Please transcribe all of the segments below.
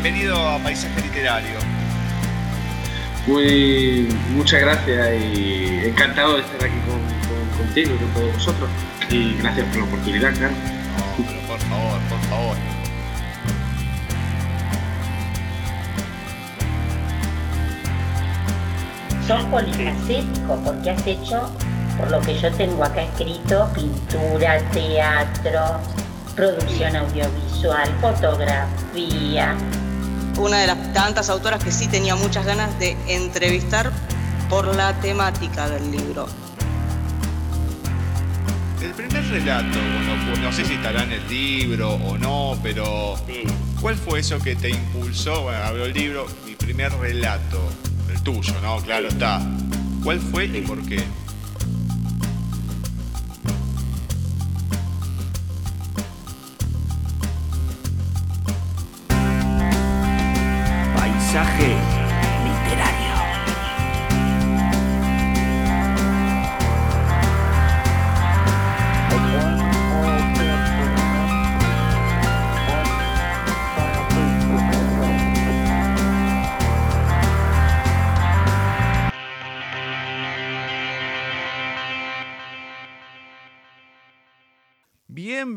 Bienvenido a Paisaje Literario. Muy, muchas gracias y encantado de estar aquí con, con- contigo y con todos vosotros. Y gracias por la oportunidad, claro. No, pero por favor, por favor. Sos polifacético porque has hecho, por lo que yo tengo acá escrito, pintura, teatro, producción audiovisual, fotografía. Una de las tantas autoras que sí tenía muchas ganas de entrevistar por la temática del libro. El primer relato, bueno, pues no sé si estará en el libro o no, pero ¿cuál fue eso que te impulsó? Bueno, abro el libro, mi primer relato, el tuyo, ¿no? Claro está. ¿Cuál fue y por qué?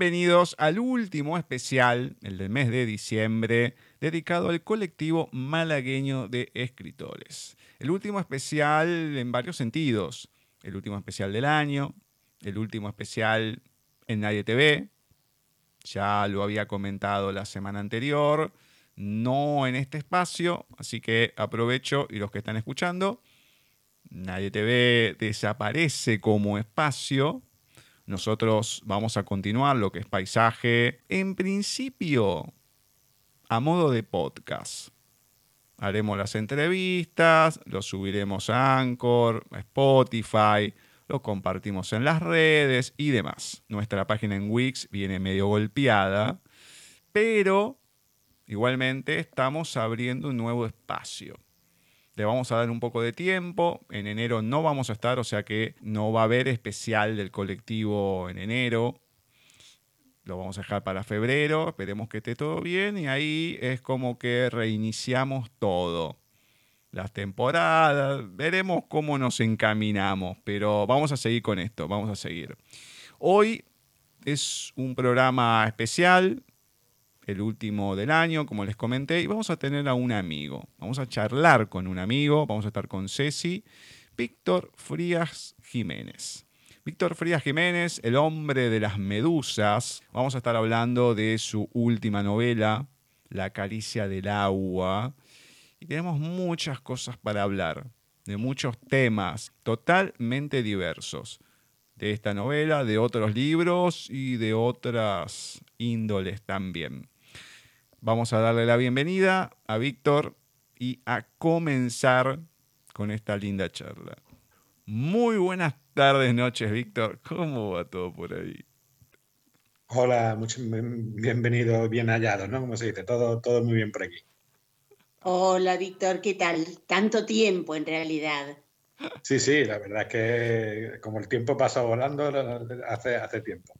Bienvenidos al último especial, el del mes de diciembre, dedicado al colectivo malagueño de escritores. El último especial en varios sentidos. El último especial del año, el último especial en Nadie TV. Ya lo había comentado la semana anterior, no en este espacio, así que aprovecho y los que están escuchando, Nadie TV desaparece como espacio, nosotros vamos a continuar lo que es paisaje, en principio, a modo de podcast. Haremos las entrevistas, lo subiremos a Anchor, Spotify, lo compartimos en las redes y demás. Nuestra página en Wix viene medio golpeada, pero igualmente estamos abriendo un nuevo espacio. Le vamos a dar un poco de tiempo. En enero no vamos a estar, o sea que no va a haber especial del colectivo en enero. Lo vamos a dejar para febrero. Esperemos que esté todo bien. Y ahí es como que reiniciamos todo. Las temporadas. Veremos cómo nos encaminamos. Pero vamos a seguir con esto. Vamos a seguir. Hoy es un programa especial el último del año, como les comenté, y vamos a tener a un amigo. Vamos a charlar con un amigo, vamos a estar con Ceci, Víctor Frías Jiménez. Víctor Frías Jiménez, el hombre de las medusas. Vamos a estar hablando de su última novela, La caricia del agua. Y tenemos muchas cosas para hablar, de muchos temas totalmente diversos. De esta novela, de otros libros y de otras índoles también. Vamos a darle la bienvenida a Víctor y a comenzar con esta linda charla. Muy buenas tardes, noches, Víctor. ¿Cómo va todo por ahí? Hola, mucho, bienvenido, bien hallado, ¿no? Como se dice, todo, todo muy bien por aquí. Hola Víctor, ¿qué tal? Tanto tiempo en realidad. Sí, sí, la verdad es que como el tiempo pasa volando hace, hace tiempo.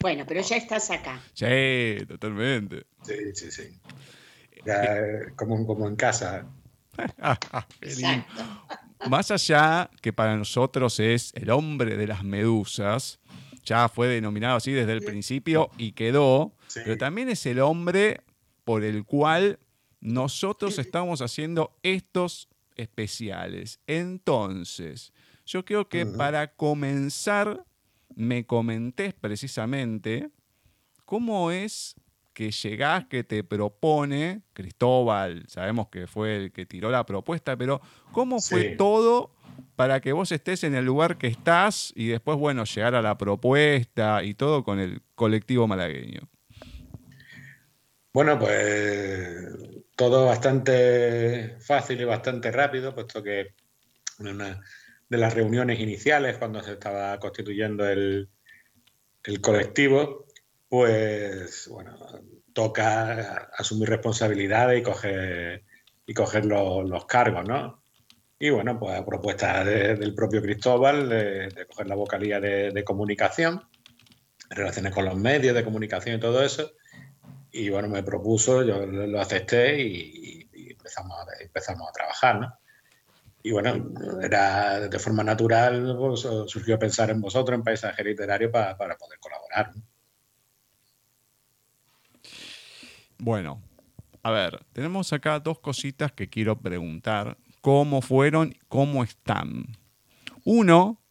Bueno, pero ya estás acá. Sí, totalmente. Sí, sí, sí. Ya, eh, como, como en casa. Más allá que para nosotros es el hombre de las medusas, ya fue denominado así desde el principio y quedó, Sí. pero también es el hombre por el cual nosotros estamos haciendo estos especiales. Entonces, yo creo que para comenzar, me comentés precisamente cómo es que llegás, que te propone, Cristóbal, sabemos que fue el que tiró la propuesta, pero ¿cómo fue todo para que vos estés en el lugar que estás y después, bueno, llegar a la propuesta y todo con el colectivo malagueño? Bueno, pues todo bastante fácil y bastante rápido, puesto que una de las reuniones iniciales, cuando se estaba constituyendo el, el colectivo, pues bueno, toca asumir responsabilidades y coger, y coger los, cargos, ¿no? Y bueno, pues a propuesta del propio Cristóbal de, coger la vocalía de, comunicación, relaciones con los medios de comunicación y todo eso. Y bueno, me propuso, yo lo acepté y, empezamos, a, empezamos a trabajar, ¿no? Y bueno, era de forma natural, pues, surgió pensar en vosotros, en paisaje literario, para, para poder colaborar. ¿no? Bueno, a ver, tenemos acá dos cositas que quiero preguntar. ¿Cómo fueron? ¿Cómo están? Uno,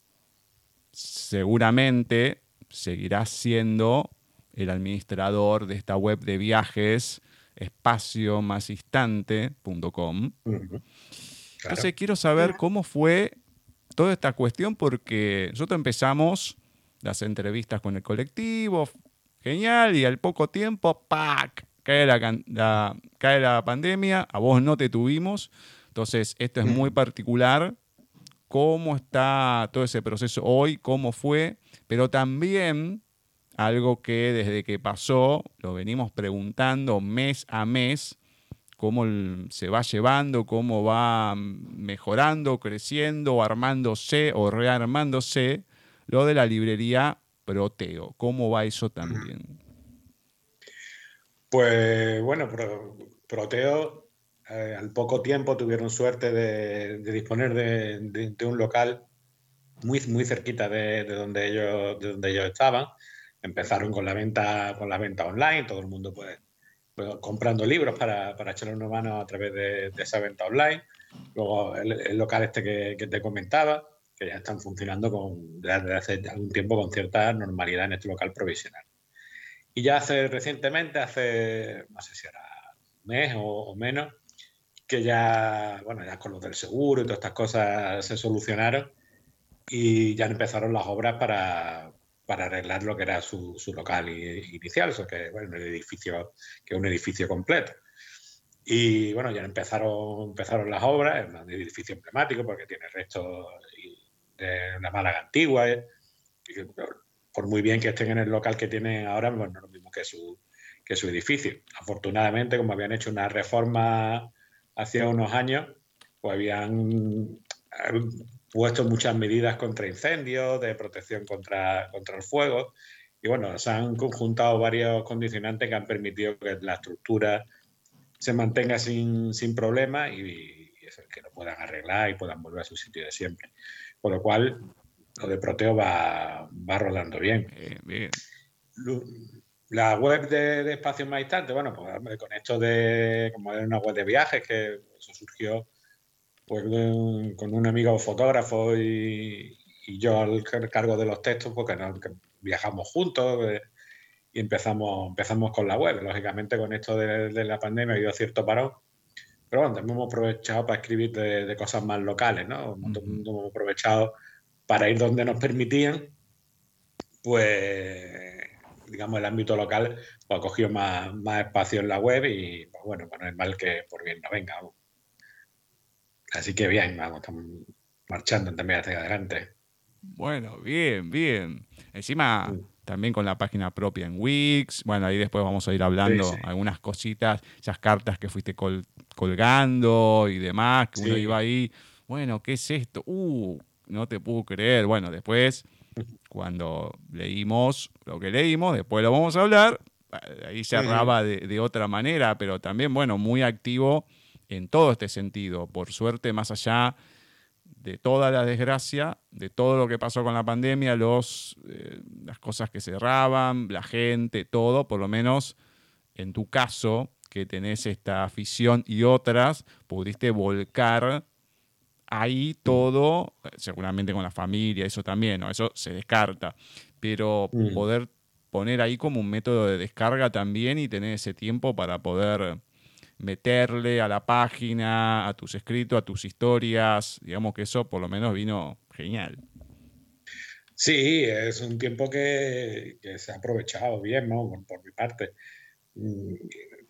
seguramente seguirá siendo el administrador de esta web de viajes espaciomasistante.com. Entonces quiero saber cómo fue toda esta cuestión porque nosotros empezamos las entrevistas con el colectivo, genial, y al poco tiempo, ¡pac! cae la, cae la pandemia, a vos no te tuvimos, entonces esto es muy particular, cómo está todo ese proceso hoy, cómo fue, pero también algo que desde que pasó lo venimos preguntando mes a mes, cómo se va llevando, cómo va mejorando, creciendo, armándose o rearmándose, lo de la librería Proteo. ¿Cómo va eso también? Pues bueno, Proteo eh, al poco tiempo tuvieron suerte de, disponer de, un local muy, muy cerquita de, donde ellos, de donde ellos estaban. Empezaron con la venta, con la venta online, todo el mundo pues comprando libros para, para echarle una mano a través de, esa venta online. Luego el, local este que, te comentaba, que ya están funcionando con, desde hace algún tiempo con cierta normalidad en este local provisional. Y ya hace recientemente, hace, no sé si era un mes o, menos, que ya, bueno, ya con lo del seguro y todas estas cosas se solucionaron y ya empezaron las obras para, para arreglar lo que era su, su local inicial, eso que, bueno, un edificio, que es un edificio completo. Y bueno, ya empezaron, empezaron las obras, es un edificio emblemático porque tiene restos de una Málaga antigua, eh, por muy bien que estén en el local que tienen ahora, pues no es lo mismo que su, que su edificio. Afortunadamente, como habían hecho una reforma hace unos años, pues habían puesto muchas medidas contra incendios, de protección contra, contra el fuego. Y bueno, se han conjuntado varios condicionantes que han permitido que la estructura se mantenga sin, sin problemas y, y es el que lo puedan arreglar y puedan volver a su sitio de siempre. Por lo cual, lo de Proteo va, va rodando bien. La web de, Espacio Más Instante, bueno, pues con esto de, como es una web de viajes, que eso surgió pues, con un amigo fotógrafo y, yo al cargo de los textos, porque viajamos juntos eh, y empezamos, empezamos con la web. Lógicamente, con esto de, la pandemia ha habido cierto parón, pero bueno, hemos aprovechado para escribir de, cosas más locales, ¿no? Hemos aprovechado para ir donde nos permitían, pues, digamos, el ámbito local pues, ha cogido más, espacio en la web y, pues, bueno, pues no es mal que por bien no venga. Así que bien, vamos, estamos marchando también hacia adelante. Bueno, bien, bien. Encima, también con la página propia en Wix. Bueno, ahí después vamos a ir hablando algunas cositas, esas cartas que fuiste colgando y demás, que uno iba ahí. Bueno, ¿qué es esto? Uh, no te puedo creer. Bueno, después, cuando leímos lo que leímos, después lo vamos a hablar, ahí se cerraba de, otra manera, pero también, bueno, muy activo en todo este sentido. Por suerte, más allá de toda la desgracia, de todo lo que pasó con la pandemia, los, eh, las cosas que cerraban, la gente, todo, por lo menos en tu caso, que tenés esta afición y otras, pudiste volcar ahí todo, seguramente con la familia, eso también, ¿no? eso se descarta, pero Mm. poder poner ahí como un método de descarga también y tener ese tiempo para poder meterle a la página, a tus escritos, a tus historias, digamos que eso por lo menos vino genial. Sí, es un tiempo que, que se ha aprovechado bien, ¿no? Por, por mi parte. Mm,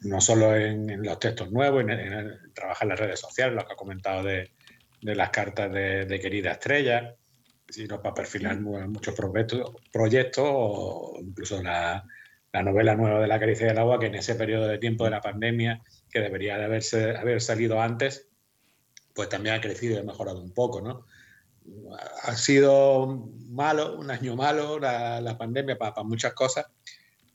No solo en, en los textos nuevos, en, en trabajar en las redes sociales, lo que ha comentado de, de las cartas de, de querida estrella, sino para perfilar mu- muchos proyectos, proyectos o incluso la, la novela nueva de la caricia del agua, que en ese periodo de tiempo de la pandemia, que debería de haberse, haber salido antes, pues también ha crecido y ha mejorado un poco, ¿no? ha sido malo, un año malo la, la pandemia para, muchas cosas,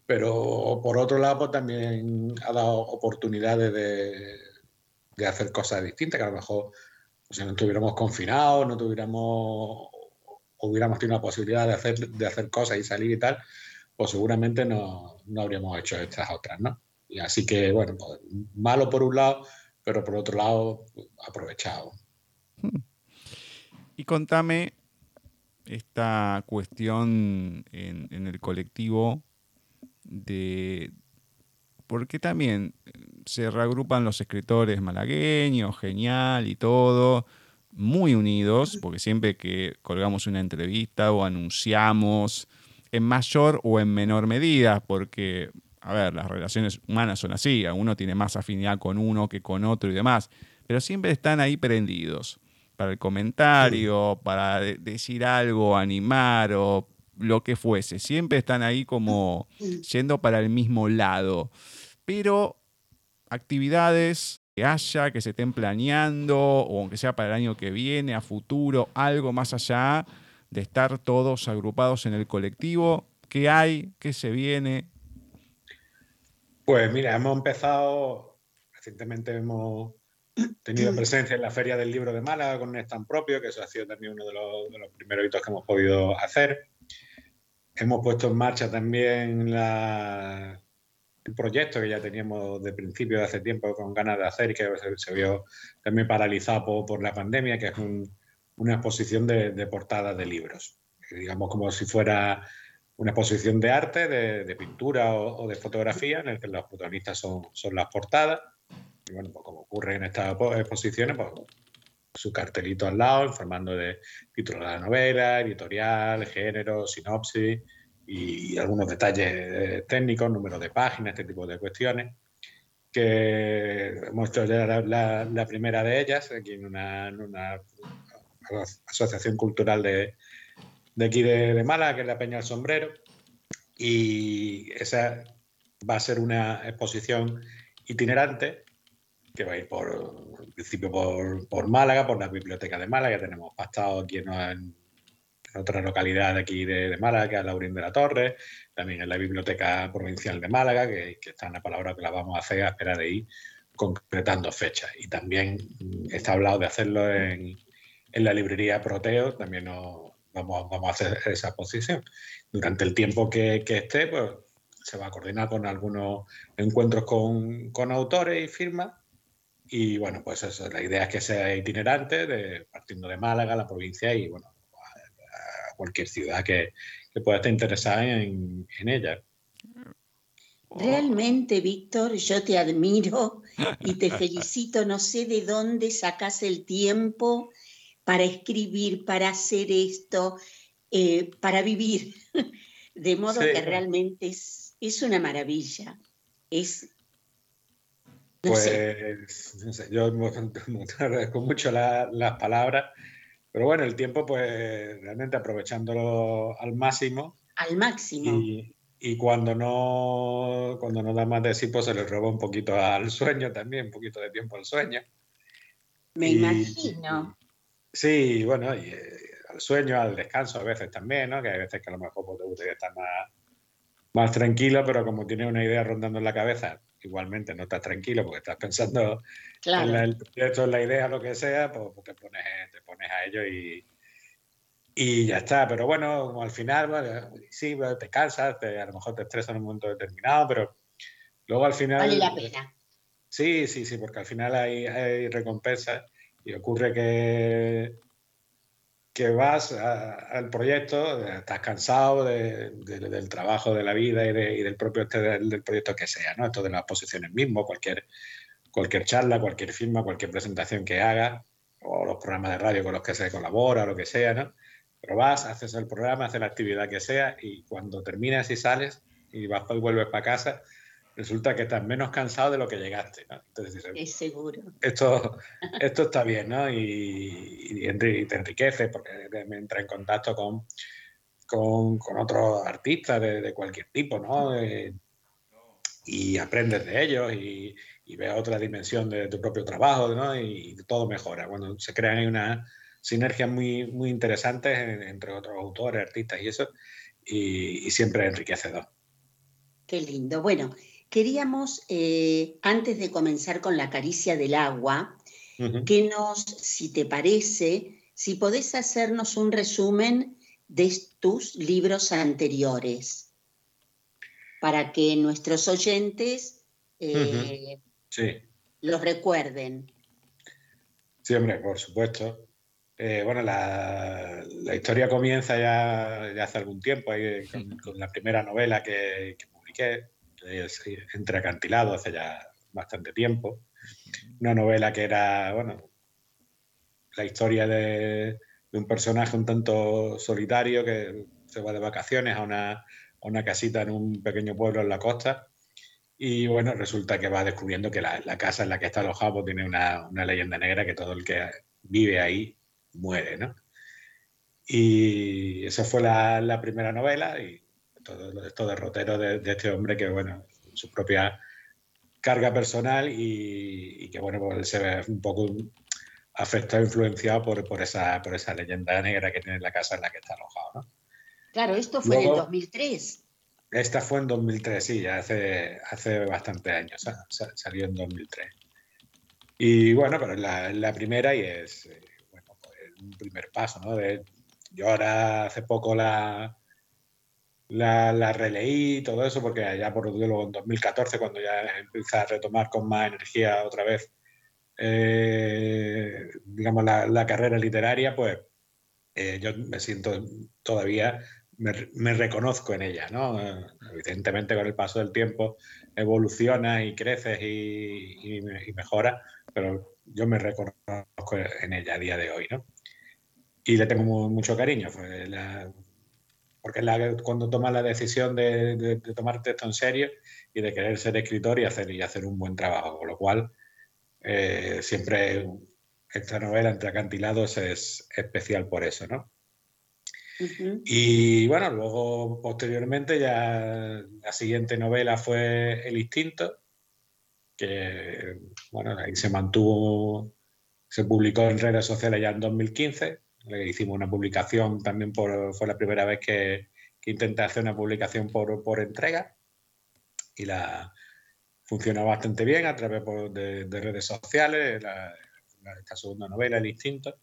pero por otro lado también ha dado oportunidades de, de hacer cosas distintas, que a lo mejor pues, si no estuviéramos confinados, no tuviéramos, hubiéramos tenido la posibilidad de hacer, de hacer cosas y salir y tal, pues seguramente no, no habríamos hecho estas otras, ¿no? Y así que, bueno, pues, malo por un lado, pero por otro lado, aprovechado. Y contame esta cuestión en, en el colectivo de por qué también se reagrupan los escritores malagueños, genial y todo, muy unidos, porque siempre que colgamos una entrevista o anunciamos en mayor o en menor medida, porque, a ver, las relaciones humanas son así, uno tiene más afinidad con uno que con otro y demás, pero siempre están ahí prendidos para el comentario, para de- decir algo, animar o lo que fuese. Siempre están ahí como yendo para el mismo lado. Pero actividades que haya, que se estén planeando, o aunque sea para el año que viene, a futuro, algo más allá de estar todos agrupados en el colectivo. ¿Qué hay? ¿Qué se viene? Pues mira, hemos empezado, recientemente hemos tenido presencia en la Feria del Libro de Málaga con un stand propio, que eso ha sido también uno de los, de los primeros hitos que hemos podido hacer. Hemos puesto en marcha también la- el proyecto que ya teníamos de principio de hace tiempo con ganas de hacer y que se, se vio también paralizado por, por la pandemia, que es un- una exposición de, de portadas de libros. Digamos como si fuera una exposición de arte, de, de pintura o, o de fotografía, en el que los protagonistas son, son las portadas. Y bueno, pues como ocurre en estas po- exposiciones, pues su cartelito al lado, informando de título de la novela, editorial, género, sinopsis y algunos detalles eh, técnicos, número de páginas, este tipo de cuestiones. Que hemos ya la, la- la primera de ellas aquí en una, en una asociación cultural de, de aquí de, de Málaga, que es la Peña del Sombrero. Y esa va a ser una exposición itinerante que va a ir por, en principio por, por Málaga, por la biblioteca de Málaga. Tenemos pactado aquí en, en otra localidad de aquí de, de Málaga, que es Laurín de la Torre, también en la Biblioteca Provincial de Málaga, que, que está en la palabra que la vamos a hacer a espera de ir concretando fechas. Y también está hablado de hacerlo en, en la librería Proteo, también nos, vamos, vamos a hacer esa exposición. Durante el tiempo que, que esté, pues se va a coordinar con algunos encuentros con, con autores y firmas. Y bueno, pues eso, la idea es que sea itinerante, de, partiendo de Málaga, la provincia y bueno, a, a cualquier ciudad que, que pueda estar interesada en, en ella. Realmente, Víctor, yo te admiro y te felicito. No sé de dónde sacas el tiempo para escribir, para hacer esto, eh, para vivir. De modo Sí. que realmente es, es una maravilla. Es. No. Pues no sé, yo me agradezco mucho la- las palabras, pero bueno, el tiempo pues realmente aprovechándolo al máximo Al máximo. y, y cuando no cuando no da más de sí pues se le roba un poquito al sueño también, un poquito de tiempo al sueño. Me y- imagino. Sí, bueno, y eh, al sueño, al descanso a veces también, ¿no? Que hay veces que a lo mejor pues, te gustaría estar más, más tranquilo, pero como tienes una idea rondando en la cabeza, igualmente no estás tranquilo porque estás pensando Claro. en la, el proyecto, en la idea, lo que sea, pues, pues te, pones, te pones a ello y, y ya está. Pero bueno, como al final, bueno, sí, te cansas, te- a lo mejor te estresas en un momento determinado, pero luego al final... Vale la pena. Sí, sí, sí, porque al final hay, hay recompensas Y ocurre que, que vas al proyecto, estás cansado del trabajo de la vida y, del propio este, del, proyecto que sea, ¿no? Esto de las posiciones mismo, cualquier, cualquier charla, cualquier firma, cualquier presentación que haga, o los programas de radio con los que se colabora, lo que sea, ¿no? Pero vas, haces el programa, haces la actividad que sea y cuando terminas y sales y vas y vuelves para casa, resulta que estás menos cansado de lo que llegaste. ¿no? Entonces, es seguro. Esto, esto está bien, ¿no? Y, te enriquece porque entra en contacto con, con, otros artistas de, cualquier tipo, ¿no? y aprendes de ellos y, y, ves otra dimensión de tu propio trabajo, ¿no? Y, todo mejora. Cuando se crean una sinergias muy, muy interesantes entre otros autores, artistas y eso, y, siempre enriquecedor. Qué lindo. Bueno, queríamos, eh, antes de comenzar con la caricia del agua, que nos, si te parece, si podés hacernos un resumen de tus libros anteriores, para que nuestros oyentes eh, los recuerden. Sí, hombre, por supuesto. Eh, bueno, la, historia comienza ya, hace algún tiempo con, la primera novela que, publiqué, Entre Acantilado, hace ya bastante tiempo. Una novela que era, bueno, la historia de, un personaje un tanto solitario que se va de vacaciones a una, casita en un pequeño pueblo en la costa. Y bueno, resulta que va descubriendo que la, casa en la que está alojado tiene una, una leyenda negra que todo el que vive ahí muere, ¿no? Y esa fue la, primera novela y todo estos derroteros de, de, este hombre que, bueno, su propia carga personal y, que, bueno, pues se ve un poco afectado, influenciado por, por, esa, por esa leyenda negra que tiene la casa en la que está alojado, ¿no? Claro, esto fue en el 2003. Esta fue en 2003, sí, ya hace, hace bastante años, salió en 2003. Y bueno, pero la, la primera y es, eh, un primer paso, ¿no? De, yo ahora hace poco la, la, la, releí todo eso, porque allá por luego en 2014, cuando ya empieza a retomar con más energía otra vez, eh, digamos, la, la, carrera literaria, pues eh, yo me siento todavía, me, me, reconozco en ella, ¿no? Evidentemente con el paso del tiempo evoluciona y creces y, y, y pero yo me reconozco en ella a día de hoy, ¿no? y le tengo mucho cariño. Porque la, cuando tomas la decisión de, tomarte esto en serio y de querer ser escritor y hacer, y hacer un buen trabajo, con lo cual eh, siempre esta novela entre acantilados es especial por eso, ¿no? Y bueno, luego posteriormente ya la siguiente novela fue El Instinto, que bueno, ahí se mantuvo, se publicó en redes sociales ya en 2015 hicimos una publicación también por, fue la primera vez que, que intenté hacer una publicación por, por entrega y la funcionó bastante bien a través de, redes sociales, la, esta segunda novela, El Instinto.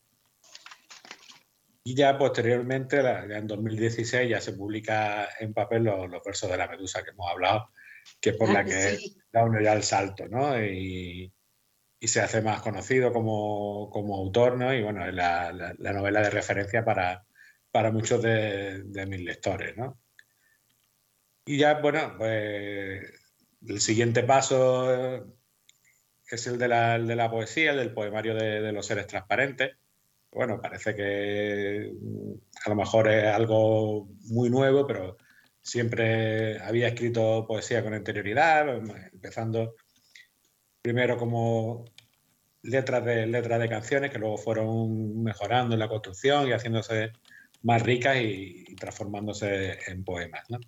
Y ya posteriormente, ya en 2016, ya se publica en papel los, versos de la medusa que hemos hablado, que es por la que da uno ya el salto, ¿no? Y, y se hace más conocido como, como autor, ¿no? Y bueno, es la, la, novela de referencia para, para muchos de, mis lectores, ¿no? Y ya, bueno, pues el siguiente paso es el de la, de la poesía, el del poemario de, los seres transparentes. Bueno, parece que a lo mejor es algo muy nuevo, pero siempre había escrito poesía con anterioridad, empezando primero como letras de, letras de canciones que luego fueron mejorando en la construcción y haciéndose más ricas y, transformándose en poemas. ¿no?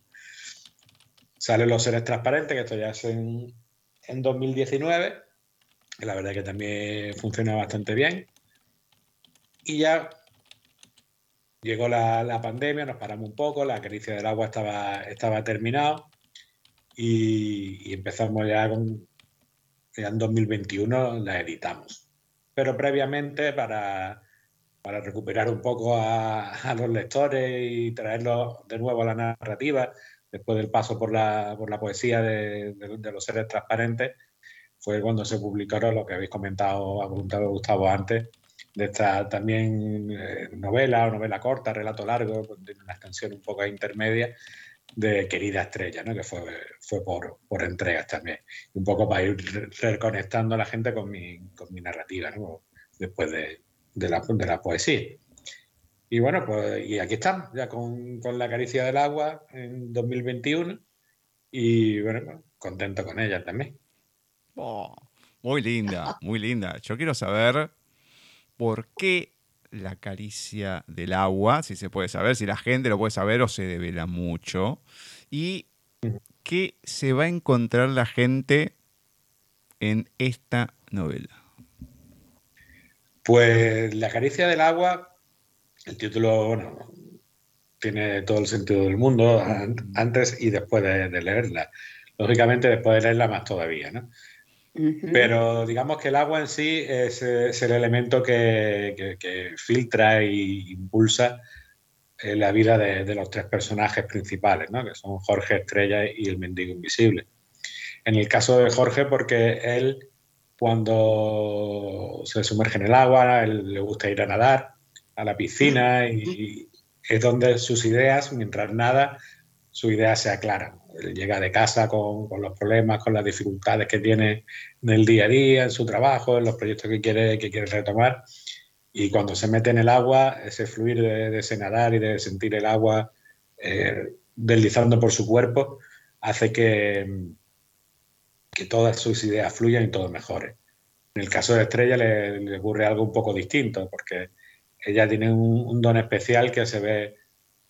Salen Los Seres Transparentes, que esto ya es en, en 2019, que la verdad que también funciona bastante bien. Y ya llegó la, la, pandemia, nos paramos un poco, la caricia del agua estaba, estaba terminado y, y empezamos ya con, en 2021 la editamos. Pero previamente, para, para recuperar un poco a, a, los lectores y traerlos de nuevo a la narrativa, después del paso por la, por la poesía de, de, de, los seres transparentes, fue cuando se publicaron lo que habéis comentado, ha preguntado Gustavo antes, de esta también eh, novela o novela corta, relato largo, con una extensión un poco intermedia de Querida Estrella, ¿no? que fue, fue por, por entregas también. Un poco para ir reconectando a la gente con mi, con mi narrativa, ¿no? después de, de, la, de la poesía. Y bueno, pues y aquí estamos, ya con, con, La caricia del agua en 2021 y bueno, pues, contento con ella también. Oh, muy linda, muy linda. Yo quiero saber por qué la caricia del agua, si se puede saber, si la gente lo puede saber o se devela mucho, y qué se va a encontrar la gente en esta novela. Pues la caricia del agua, el título, bueno, tiene todo el sentido del mundo antes y después de, de leerla. Lógicamente después de leerla más todavía, ¿no? Pero digamos que el agua en sí es, el elemento que, filtra e impulsa eh, la vida de, los tres personajes principales, ¿no? que son Jorge Estrella y el mendigo invisible. En el caso de Jorge, porque él cuando se sumerge en el agua, él le gusta ir a nadar, a la piscina, y es donde sus ideas, mientras nada, sus ideas se aclaran llega de casa con, los problemas, con las dificultades que tiene en el día a día, en su trabajo, en los proyectos que quiere, que quiere retomar. Y cuando se mete en el agua, ese fluir de, ese nadar y de sentir el agua eh, deslizando por su cuerpo, hace que, que todas sus ideas fluyan y todo mejore. En el caso de Estrella le, ocurre algo un poco distinto, porque ella tiene un don especial que se ve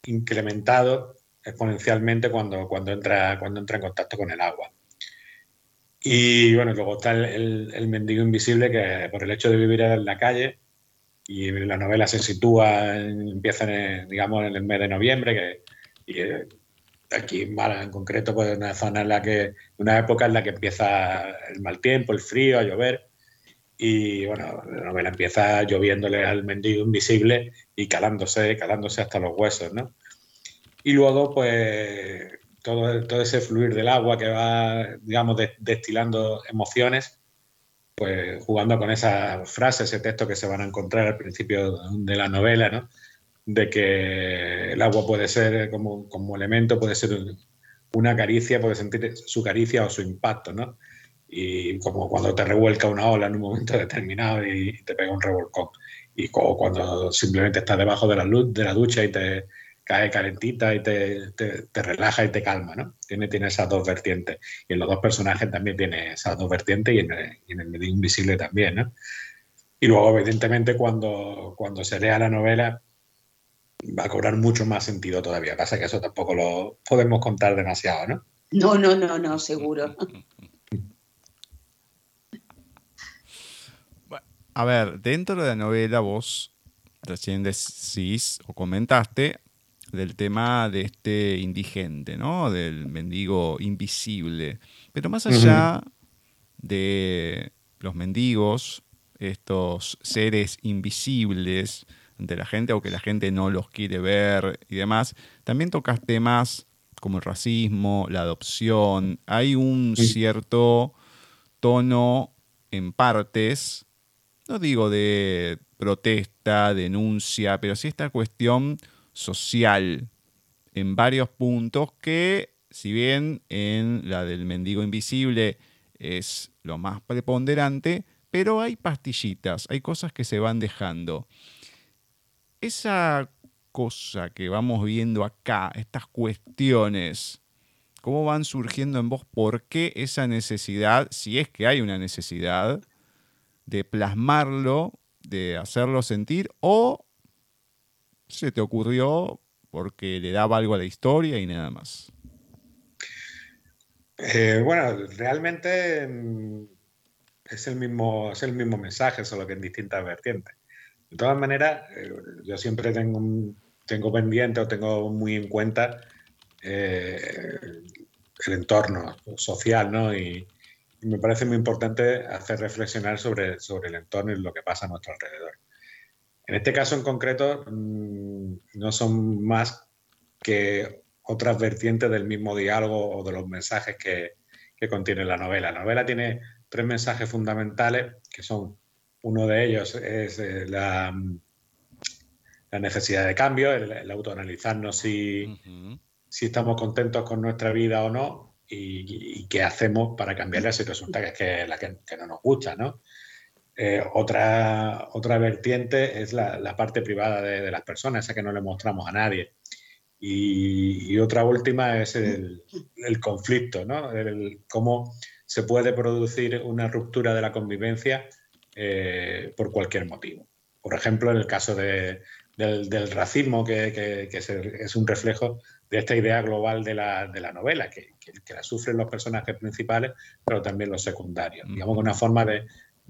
incrementado exponencialmente cuando, cuando, entra, cuando entra en contacto con el agua. Y bueno, luego está el, mendigo invisible que por el hecho de vivir en la calle y la novela se sitúa, empieza en, digamos en el mes de noviembre, que y, eh, aquí en en concreto, pues una zona en la que, una época en la que empieza el mal tiempo, el frío, a llover. Y bueno, la novela empieza lloviéndole al mendigo invisible y calándose, calándose hasta los huesos, ¿no? Y luego, pues, todo, todo ese fluir del agua que va, digamos, destilando emociones, pues jugando con esa frase, ese texto que se van a encontrar al principio de la novela, ¿no? De que el agua puede ser como, como elemento, puede ser una caricia, puede sentir su caricia o su impacto, ¿no? Y como cuando te revuelca una ola en un momento determinado y te pega un revolcón. Y como cuando simplemente estás debajo de la luz de la ducha y te, cae calentita y te, te, relaja y te calma, ¿no? Tiene, tiene esas dos vertientes. Y en los dos personajes también tiene esas dos vertientes y en el, medio invisible también, ¿no? Y luego, evidentemente, cuando, cuando se lea la novela, va a cobrar mucho más sentido todavía. Pasa que eso tampoco lo podemos contar demasiado, ¿no? No, no, no, no, seguro. a ver, dentro de la novela vos recién decís o comentaste del tema de este indigente, ¿no? Del mendigo invisible. Pero más allá de los mendigos, estos seres invisibles ante la gente, aunque la gente no los quiere ver y demás, también tocas temas como el racismo, la adopción. Hay un cierto tono en partes, no digo de protesta, denuncia, pero sí esta cuestión social en varios puntos que, si bien en la del mendigo invisible es lo más preponderante, pero hay pastillitas, hay cosas que se van dejando. Esa cosa que vamos viendo acá, estas cuestiones, ¿cómo van surgiendo en vos? ¿Por qué esa necesidad, si es que hay una necesidad, de plasmarlo, de hacerlo sentir o se te ocurrió porque le daba algo a la historia y nada más? Eh, bueno, realmente mm, es el, mismo, es el mismo mensaje, solo que en distintas vertientes. De todas maneras, eh, yo siempre tengo, tengo pendiente o tengo muy en cuenta eh, el entorno social, ¿no? Y, y, me parece muy importante hacer reflexionar sobre, sobre el entorno y lo que pasa a nuestro alrededor. En este caso en concreto, mm, no son más que otras vertientes del mismo diálogo o de los mensajes que, contiene la novela. La novela tiene tres mensajes fundamentales que son Uno de ellos es eh, la, la, necesidad de cambio, el, autoanalizarnos si, si estamos contentos con nuestra vida o no y, qué hacemos para cambiarla si resulta que es que la que, no nos gusta, ¿no? Eh, otra, otra vertiente es la, parte privada de, las personas, esa que no le mostramos a nadie. Y, otra última es el, conflicto, ¿no? El, cómo se puede producir una ruptura de la convivencia eh, por cualquier motivo. Por ejemplo, en el caso del, racismo, que, es, un reflejo de esta idea global de la, novela, que, la sufren los personajes principales, pero también los secundarios. Digamos que una forma de,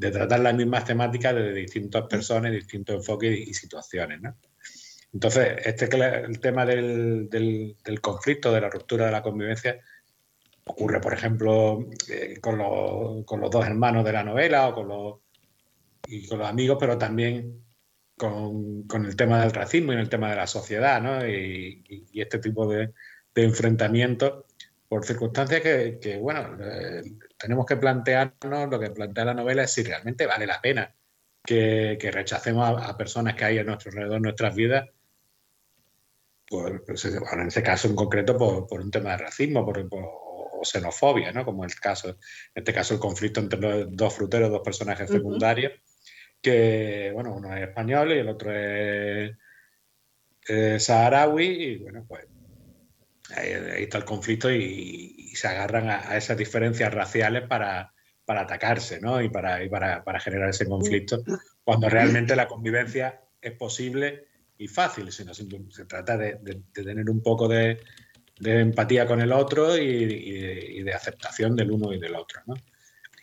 tratar las mismas temáticas desde distintas personas, distintos enfoques y, situaciones. ¿no? Entonces, este el tema del, conflicto, de la ruptura de la convivencia, ocurre, por ejemplo, eh, con, los, dos hermanos de la novela o con los, y con los amigos, pero también con, el tema del racismo y el tema de la sociedad, ¿no? Y, este tipo de, enfrentamientos por circunstancias que, bueno, eh, tenemos que plantearnos, lo que plantea la novela es si realmente vale la pena que, rechacemos a, personas que hay a nuestro alrededor en nuestras vidas pues, en ese caso en concreto por, un tema de racismo por, o xenofobia, ¿no? como el caso, en este caso el conflicto entre los dos fruteros, dos personajes secundarios, que bueno, uno es español y el otro es, saharaui, y bueno, pues ahí, está el conflicto y, se agarran a, esas diferencias raciales para, para atacarse ¿no? y, para, y para, para generar ese conflicto, cuando realmente la convivencia es posible y fácil, sino se trata de, tener un poco de, empatía con el otro y, de aceptación del uno y del otro. ¿no?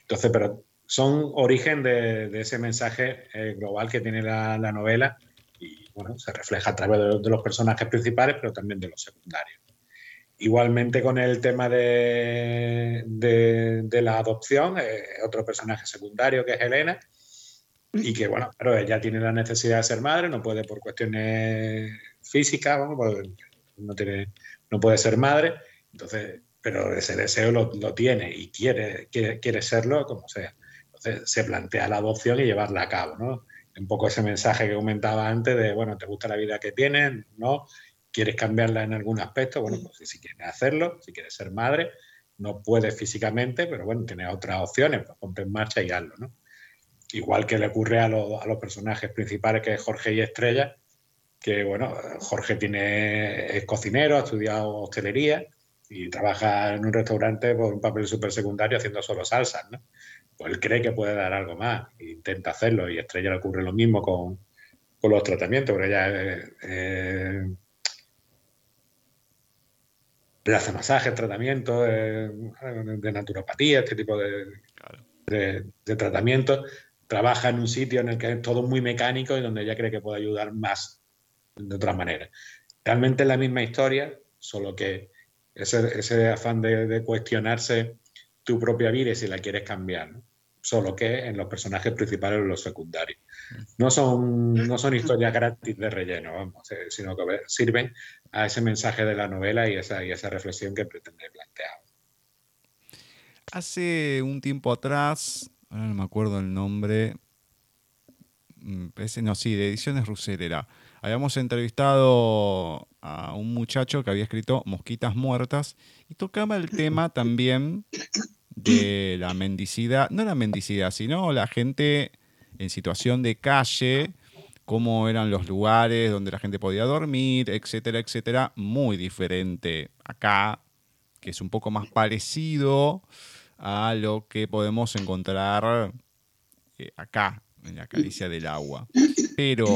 Entonces, pero son origen de, ese mensaje eh, global que tiene la, novela y bueno, se refleja a través de, los personajes principales, pero también de los secundarios. Igualmente con el tema de, la adopción, eh, otro personaje secundario que es Elena, y que, bueno, pero ella tiene la necesidad de ser madre, no puede por cuestiones físicas, pues, no, tiene, no puede ser madre, entonces, pero ese deseo lo, tiene y quiere, quiere, serlo como sea. Entonces se plantea la adopción y llevarla a cabo, ¿no? Un poco ese mensaje que comentaba antes de, bueno, ¿te gusta la vida que tienes? ¿No? ¿Quieres cambiarla en algún aspecto? Bueno, pues si quieres hacerlo, si quieres ser madre, no puedes físicamente, pero bueno, tienes otras opciones, pues ponte en marcha y hazlo, ¿no? igual que le ocurre a, los personajes principales, que es Jorge y Estrella, que bueno, Jorge tiene, es cocinero, ha estudiado hostelería y trabaja en un restaurante por un papel súper secundario haciendo solo salsas, ¿no? Pues él cree que puede dar algo más, e intenta hacerlo y a Estrella le ocurre lo mismo con, los tratamientos, pero ella eh, le hace masajes, tratamientos de naturopatía, este tipo de, de, de tratamientos trabaja en un sitio en el que es todo muy mecánico y donde ella cree que puede ayudar más de otra manera. Realmente es la misma historia, solo que ese, afán de, cuestionarse tu propia vida y si la quieres cambiar, solo que en los personajes principales o los secundarios. No son, no son historias gratis de relleno, vamos, eh, sino que sirven a ese mensaje de la novela y esa, y esa reflexión que pretende plantear. Hace un tiempo atrás ahora no me acuerdo el nombre, mm, no, sí, de Ediciones Ruselera. Habíamos entrevistado a un muchacho que había escrito Mosquitas Muertas y tocaba el tema también de la mendicidad, no la mendicidad, sino la gente en situación de calle, cómo eran los lugares donde la gente podía dormir, etcétera, etcétera, muy diferente acá, que es un poco más parecido a lo que podemos encontrar eh, acá, en la caricia del agua. Pero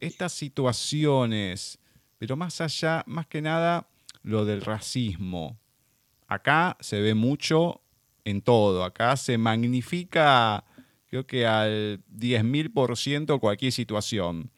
estas situaciones, pero más allá, más que nada, lo del racismo. Acá se ve mucho en todo. Acá se magnifica, creo que al 10.000% cualquier situación.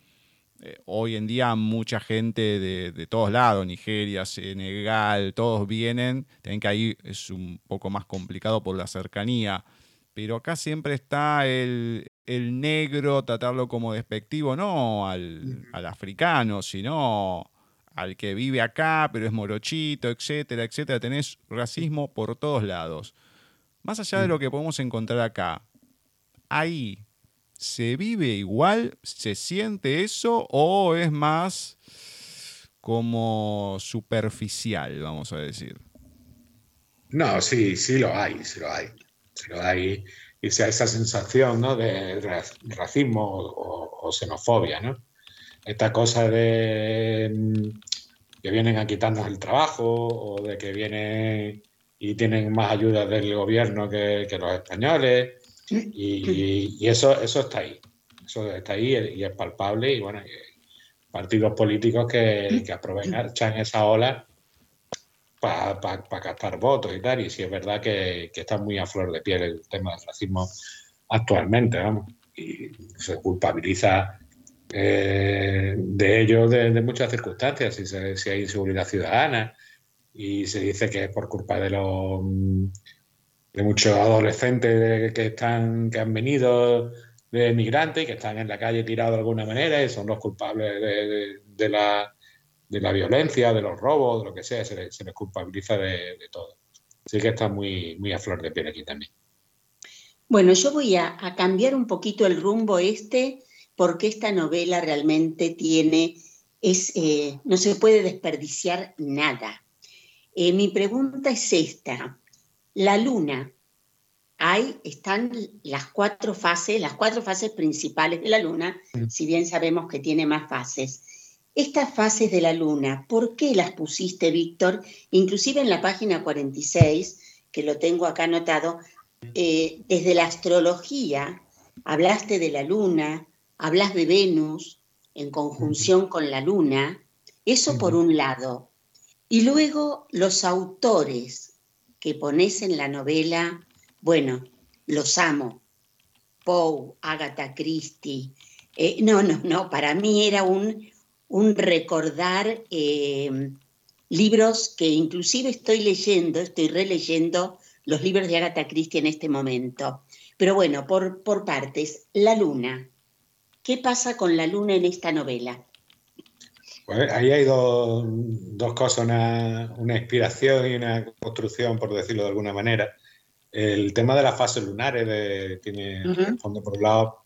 Eh, hoy en día mucha gente de, todos lados, Nigeria, Senegal, todos vienen, tienen que ahí es un poco más complicado por la cercanía, pero acá siempre está el, negro, tratarlo como despectivo, no al, africano, sino al que vive acá, pero es morochito, etcétera, etcétera. Tenés racismo por todos lados. Más allá de lo que podemos encontrar acá, ahí ¿Se vive igual? ¿Se siente eso? ¿O es más como superficial, vamos a decir? No, sí, sí lo hay, sí lo hay. Sí lo hay. Y sea esa sensación ¿no? de racismo o, xenofobia, ¿no? Esta cosa de mm, que vienen a quitarnos el trabajo o de que vienen y tienen más ayuda del gobierno que, los españoles. Y, eso, eso está ahí. Eso está ahí y es palpable. Y bueno, partidos políticos que, que aprovechan esa ola para pa, captar votos y tal. Y sí es verdad que, que, está muy a flor de piel el tema del racismo actualmente, vamos. Y se culpabiliza eh, de ello de, muchas circunstancias, si, si, hay inseguridad ciudadana y se dice que es por culpa de los de muchos adolescentes que están que han venido de migrantes y que están en la calle tirados de alguna manera y son los culpables de, la, de la, violencia, de los robos, de lo que sea, se les, culpabiliza de, todo. Así que está muy, muy a flor de piel aquí también. Bueno, yo voy a, cambiar un poquito el rumbo este porque esta novela realmente tiene, es, eh, no se puede desperdiciar nada. Eh, mi pregunta es esta. La luna, hay, están las cuatro fases, las cuatro fases principales de la luna, si bien sabemos que tiene más fases. Estas fases de la luna, ¿por qué las pusiste, Víctor? Inclusive en la página 46, que lo tengo acá anotado, eh, desde la astrología hablaste de la luna, hablas de Venus en conjunción con la luna, eso por un lado. Y luego los autores que pones en la novela, bueno, los amo. Poe, Agatha Christie. Eh, no, no, no, para mí era un, un recordar eh, libros que inclusive estoy leyendo, estoy releyendo los libros de Agatha Christie en este momento. Pero bueno, por, por partes, La Luna. ¿Qué pasa con la Luna en esta novela? Pues ahí hay dos, cosas, una, inspiración y una construcción, por decirlo de alguna manera. El tema de las fases lunares tiene, fondo, por un lado,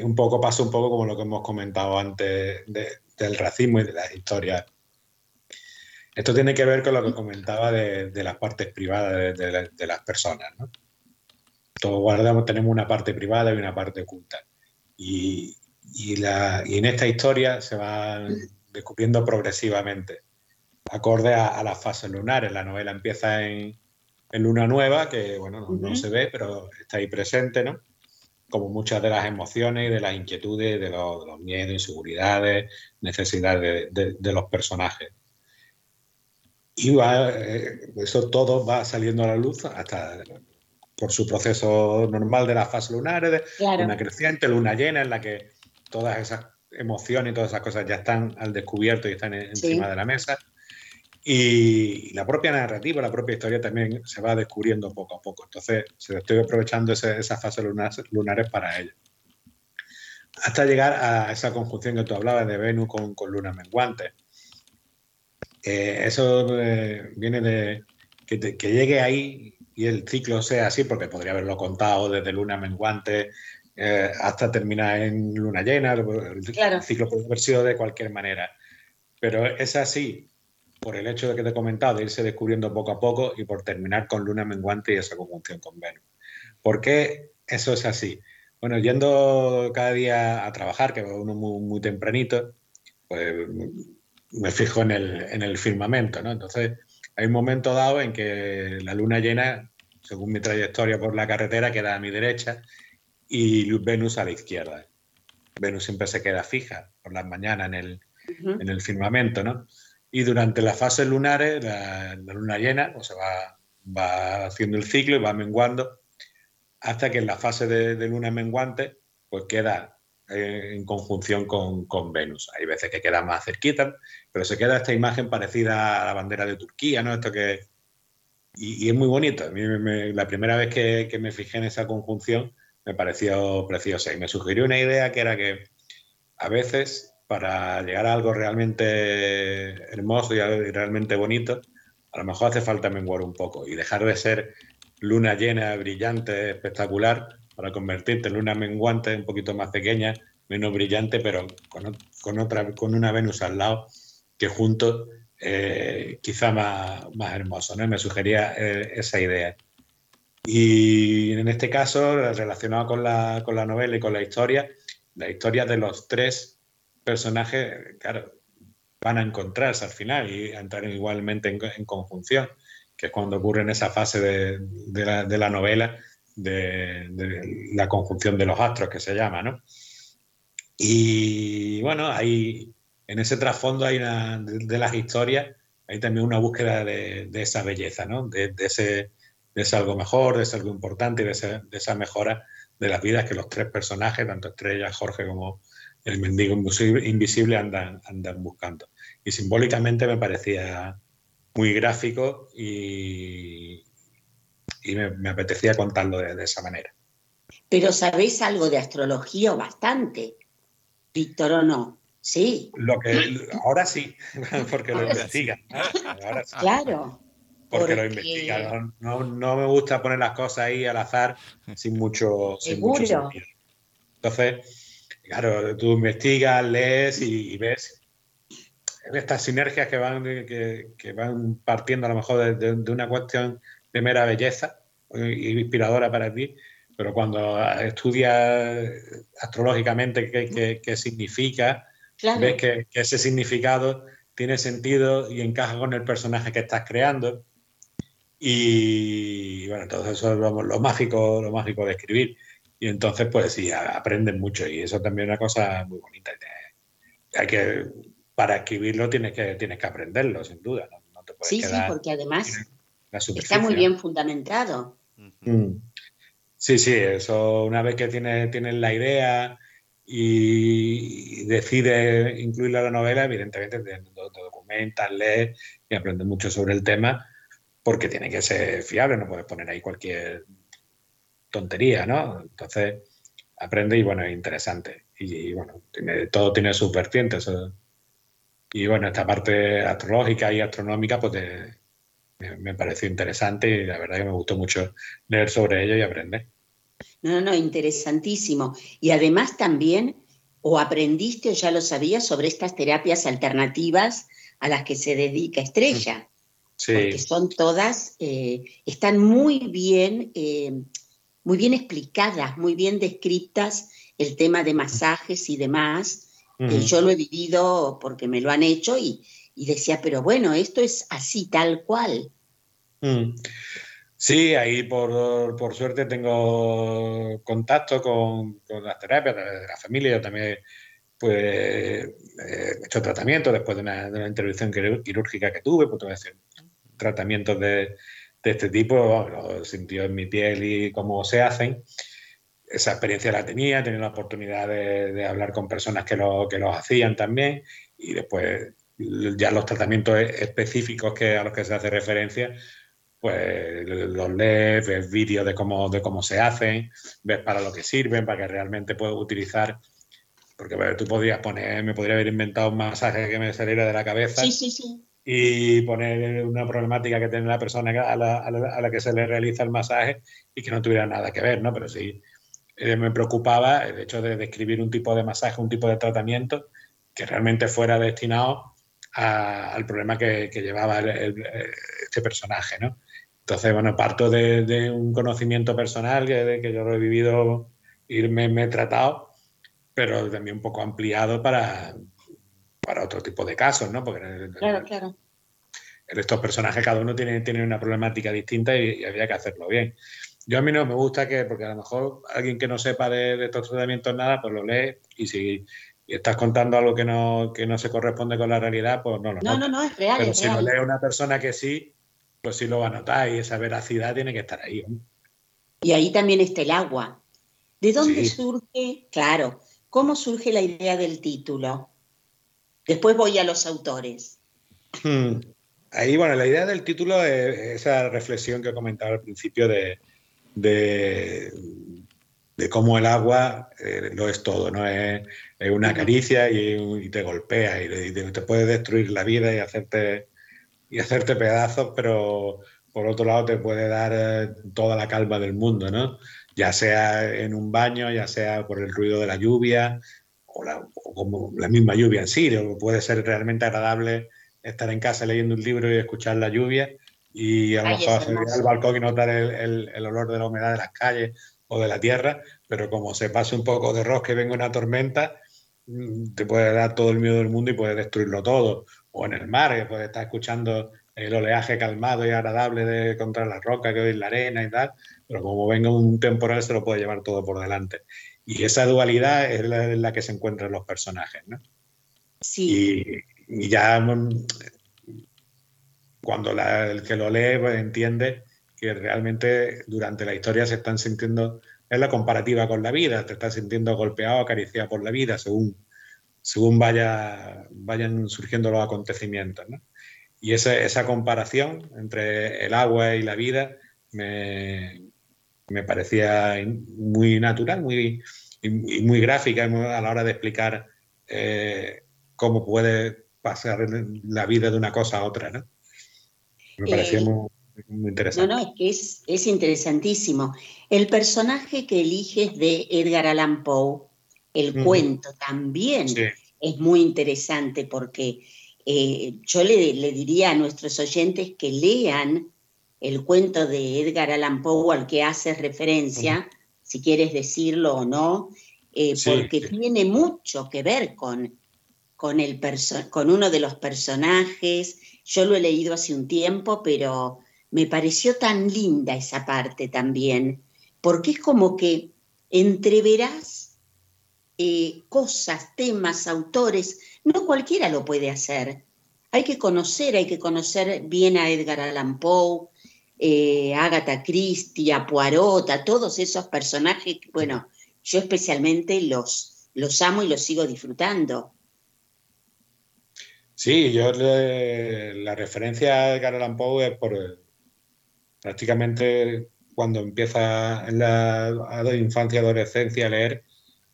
un poco pasa un poco como lo que hemos comentado antes del racismo y de las historias. Esto tiene que ver con lo que comentaba de, las partes privadas de, las personas. Todos guardamos, tenemos una parte privada y una parte oculta. Y, y, la, y en esta historia se va descubriendo progresivamente, acorde a, las fases lunares. La novela empieza en, en luna nueva, que bueno, no, se ve, pero está ahí presente, ¿no? Como muchas de las emociones y de las inquietudes, de los, miedos, inseguridades, necesidades de, los personajes. Y va, eh, eso todo va saliendo a la luz hasta por su proceso normal de las fases lunares, una creciente, luna llena, en la que todas esas emociones y todas esas cosas ya están al descubierto y están encima de la mesa. Y la propia narrativa, la propia historia también se va descubriendo poco a poco. Entonces, se estoy aprovechando esas fases lunares, para ello. Hasta llegar a esa conjunción que tú hablabas de Venus con, con luna menguante. Eh, eso eh, viene de que, que, llegue ahí y el ciclo sea así, porque podría haberlo contado desde luna menguante eh, hasta terminar en luna llena. El, ciclo puede haber sido de cualquier manera. Pero es así por el hecho de que te he comentado, de irse descubriendo poco a poco y por terminar con luna menguante y esa conjunción con Venus. ¿Por qué eso es así? Bueno, yendo cada día a trabajar, que uno muy, muy tempranito, pues me fijo en el, en el firmamento, ¿no? Entonces, hay un momento dado en que la luna llena, según mi trayectoria por la carretera, queda a mi derecha y Venus a la izquierda. Venus siempre se queda fija por las mañanas en el, en el firmamento, ¿no? Y durante las fases lunares, la, luna llena, pues se va, va, haciendo el ciclo y va menguando hasta que en la fase de, luna menguante, pues queda eh, en conjunción con, con, Venus. Hay veces que queda más cerquita, pero se queda esta imagen parecida a la bandera de Turquía, ¿no? Esto que... Y, es muy bonito. A mí la primera vez que, que me fijé en esa conjunción, me pareció preciosa y me sugirió una idea que era que a veces para llegar a algo realmente hermoso y realmente bonito, a lo mejor hace falta menguar un poco y dejar de ser luna llena, brillante, espectacular, para convertirte en una menguante un poquito más pequeña, menos brillante, pero con, otra, con una Venus al lado, que juntos eh, quizá más, más hermoso. ¿no? Me sugería eh, esa idea. Y en este caso, relacionado con la, con la novela y con la historia, la historia de los tres personajes, claro, van a encontrarse al final y a entrar igualmente en, conjunción, que es cuando ocurre en esa fase de, de, la, de la, novela, de, de, la conjunción de los astros que se llama, ¿no? Y bueno, hay, en ese trasfondo hay una, de, las historias, hay también una búsqueda de, esa belleza, ¿no? De, ese, de ese algo mejor, de ese algo importante, de, ese, de esa mejora de las vidas que los tres personajes, tanto Estrella, Jorge como el mendigo invisible, andan, andan buscando. Y simbólicamente me parecía muy gráfico y, y me, apetecía contarlo de, esa manera. Pero ¿sabéis algo de astrología o bastante? Víctor, ¿o no? Sí. Lo que, ahora sí, porque lo investigan. Claro. Porque, lo investigan. No, no, me gusta poner las cosas ahí al azar sin mucho, sin mucho Entonces, claro, tú investigas, lees y, ves estas sinergias que van, que, que, van partiendo a lo mejor de, de, una cuestión de mera belleza inspiradora para ti, pero cuando estudias astrológicamente qué, qué, significa, ves que, ese significado tiene sentido y encaja con el personaje que estás creando. Y bueno, entonces eso es lo, mágico, lo mágico de escribir. Y entonces, pues sí, aprendes mucho y eso también es una cosa muy bonita. Hay que, para escribirlo tienes que, tienes que aprenderlo, sin duda. sí, sí, porque además está muy bien fundamentado. Mm. Sí, sí, eso una vez que tienes, tienes la idea y decides incluirla en la novela, evidentemente te, documentas, lees y aprendes mucho sobre el tema porque tiene que ser fiable, no puedes poner ahí cualquier tontería, ¿no? Entonces, aprende y bueno, es interesante. Y, bueno, todo tiene sus vertientes. Y bueno, esta parte astrológica y astronómica, pues me, pareció interesante y la verdad que me gustó mucho leer sobre ello y aprender. No, no, no, interesantísimo. Y además también, o aprendiste o ya lo sabías sobre estas terapias alternativas a las que se dedica Estrella. Sí. Porque son todas, eh, están muy bien, eh, muy bien explicadas, muy bien descritas el tema de masajes y demás. yo lo he vivido porque me lo han hecho y, y decía, pero bueno, esto es así, tal cual. Mm. Sí, ahí por, suerte tengo contacto con, las terapias de la familia. Yo también pues, he hecho tratamiento después de una, intervención quirúrgica que tuve, pues hacer tratamientos de, este tipo, lo sintió en mi piel y cómo se hacen. Esa experiencia la tenía, tenía la oportunidad de, hablar con personas que, lo, que los hacían también y después ya los tratamientos específicos que, a los que se hace referencia, pues los lees, ves vídeos de cómo, de cómo se hacen, ves para lo que sirven, para que realmente puedas utilizar. Porque tú podrías poner, me podría haber inventado un masaje que me saliera de la cabeza. Y poner una problemática que tiene la persona a la, que se le realiza el masaje y que no tuviera nada que ver, ¿no? Pero sí eh, me preocupaba el hecho de describir un tipo de masaje, un tipo de tratamiento que realmente fuera destinado al problema que, llevaba este personaje, ¿no? Entonces, bueno, parto de, un conocimiento personal que, que, yo lo he vivido y me, he tratado, pero también un poco ampliado para, para otro tipo de casos, ¿no? Porque claro, claro. estos personajes, cada uno tiene, tiene una problemática distinta y, había que hacerlo bien. Yo a mí no me gusta que, porque a lo mejor alguien que no sepa de, de estos tratamientos nada, pues lo lee y si y estás contando algo que no, que no se corresponde con la realidad, pues no lo No, no, no, es real. Pero si lo lee una persona que sí, pues sí lo va a notar y esa veracidad tiene que estar ahí. Y ahí también está el agua. ¿De dónde surge, claro, cómo surge la idea del título? Después voy a los autores. Hmm. Ahí, bueno, la idea del título es esa reflexión que comentaba al principio de, de, de cómo el agua eh, lo es todo, ¿no? Es, una caricia y, te golpea y, te, puede destruir la vida y hacerte, y hacerte pedazos, pero por otro lado te puede dar eh, toda la calma del mundo, ¿no? ya sea en un baño, ya sea por el ruido de la lluvia o, la, como la misma lluvia en sí, puede ser realmente agradable estar en casa leyendo un libro y escuchar la lluvia y a lo mejor salir al balcón y notar el, el, olor de la humedad de las calles o de la tierra, pero como se pase un poco de rosca y venga una tormenta, mm, te puede dar todo el miedo del mundo y puede destruirlo todo. O en el mar, que puedes estar escuchando el oleaje calmado y agradable de contra la roca que oís la arena y tal, pero como venga un temporal se lo puede llevar todo por delante. Y esa dualidad es la, que se encuentra en los personajes, ¿no? Sí. Y, ya mm, cuando el que lo lee pues, entiende que realmente durante la historia se están sintiendo, es la comparativa con la vida, te estás sintiendo golpeado, acariciado por la vida según, según vaya, vayan surgiendo los acontecimientos. ¿no? Y esa, esa comparación entre el agua y la vida me, me parecía muy natural, muy, y muy gráfica a la hora de explicar eh, cómo puede pasar la vida de una cosa a otra. ¿no? Me parecía eh, muy, interesante. No, no, es que es, es, interesantísimo. El personaje que eliges de Edgar Allan Poe, el cuento también es muy interesante porque eh, yo le, diría a nuestros oyentes que lean el cuento de Edgar Allan Poe al que haces referencia, si quieres decirlo o no, eh, porque tiene mucho que ver con, con, el con uno de los personajes. Yo lo he leído hace un tiempo, pero me pareció tan linda esa parte también, porque es como que entreverás eh, cosas, temas, autores no cualquiera lo puede hacer. Hay que conocer, hay que conocer bien a Edgar Allan Poe, eh, Agatha Christie, a Poirot, a todos esos personajes. Bueno, yo especialmente los, los amo y los sigo disfrutando. Sí, yo la referencia a Edgar Allan Poe es por prácticamente cuando empieza en la infancia y adolescencia a leer,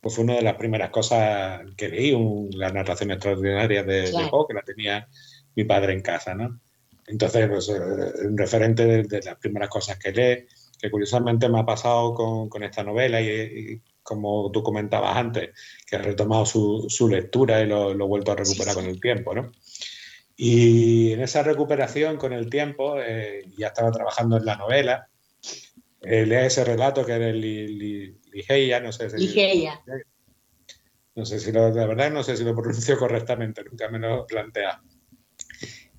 pues fue una de las primeras cosas que leí, la narración extraordinaria de, Poe, que la tenía mi padre en casa, ¿no? Entonces, pues, eh, un referente de, las primeras cosas que lee, que curiosamente me ha pasado con, esta novela y, como tú comentabas antes, que he retomado su, lectura y lo, he vuelto a recuperar con el tiempo, ¿no? Y en esa recuperación con el tiempo, eh, ya estaba trabajando en la novela, eh, lee ese relato que era el Ligeia, no sé si... Ligeia. No sé si lo, de verdad no sé si lo pronuncio correctamente, nunca me lo he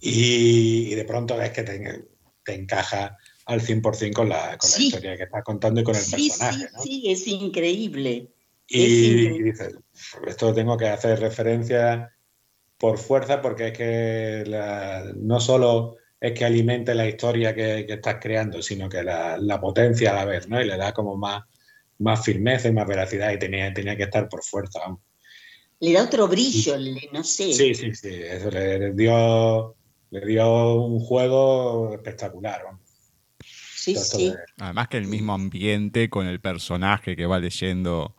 Y, de pronto ves que te, encaja al 100% con, la, con la historia que estás contando y con el personaje. Sí, sí, es increíble. Y, dices, esto tengo que hacer referencia por fuerza porque es que no solo es que alimente la historia que, estás creando, sino que la, potencia a la vez, ¿no? Y le da como más, más firmeza y más veracidad y tenía, tenía que estar por fuerza. Le da otro brillo, no sé. Sí, sí, sí, eso le, dio, le dio un juego espectacular. Sí, sí. Además que el mismo ambiente con el personaje que va leyendo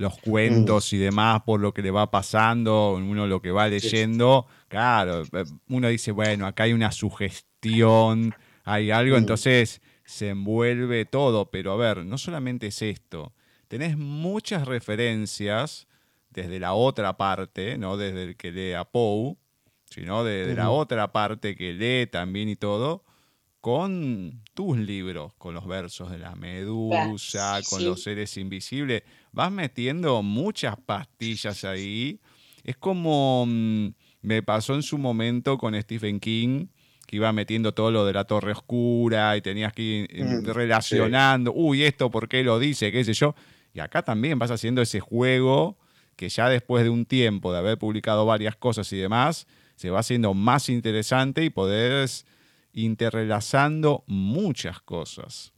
los cuentos y demás por lo que le va pasando, uno lo que va leyendo, claro, uno dice, bueno, acá hay una sugestión, hay algo, mm. entonces se envuelve todo, pero a ver, no solamente es esto, tenés muchas referencias desde la otra parte, no desde el que lee a Poe, sino desde la otra parte que lee también y todo, con tus libros, con los versos de la medusa, con los seres invisibles. Vas metiendo muchas pastillas ahí. Es como mm, me pasó en su momento con Stephen King, que iba metiendo todo lo de la Torre Oscura y tenías que ir eh, mm, relacionando, uy, esto, ¿por qué lo dice? ¿Qué sé yo? Y acá también vas haciendo ese juego que ya después de un tiempo de haber publicado varias cosas y demás, se va haciendo más interesante y poder interrelazando muchas cosas.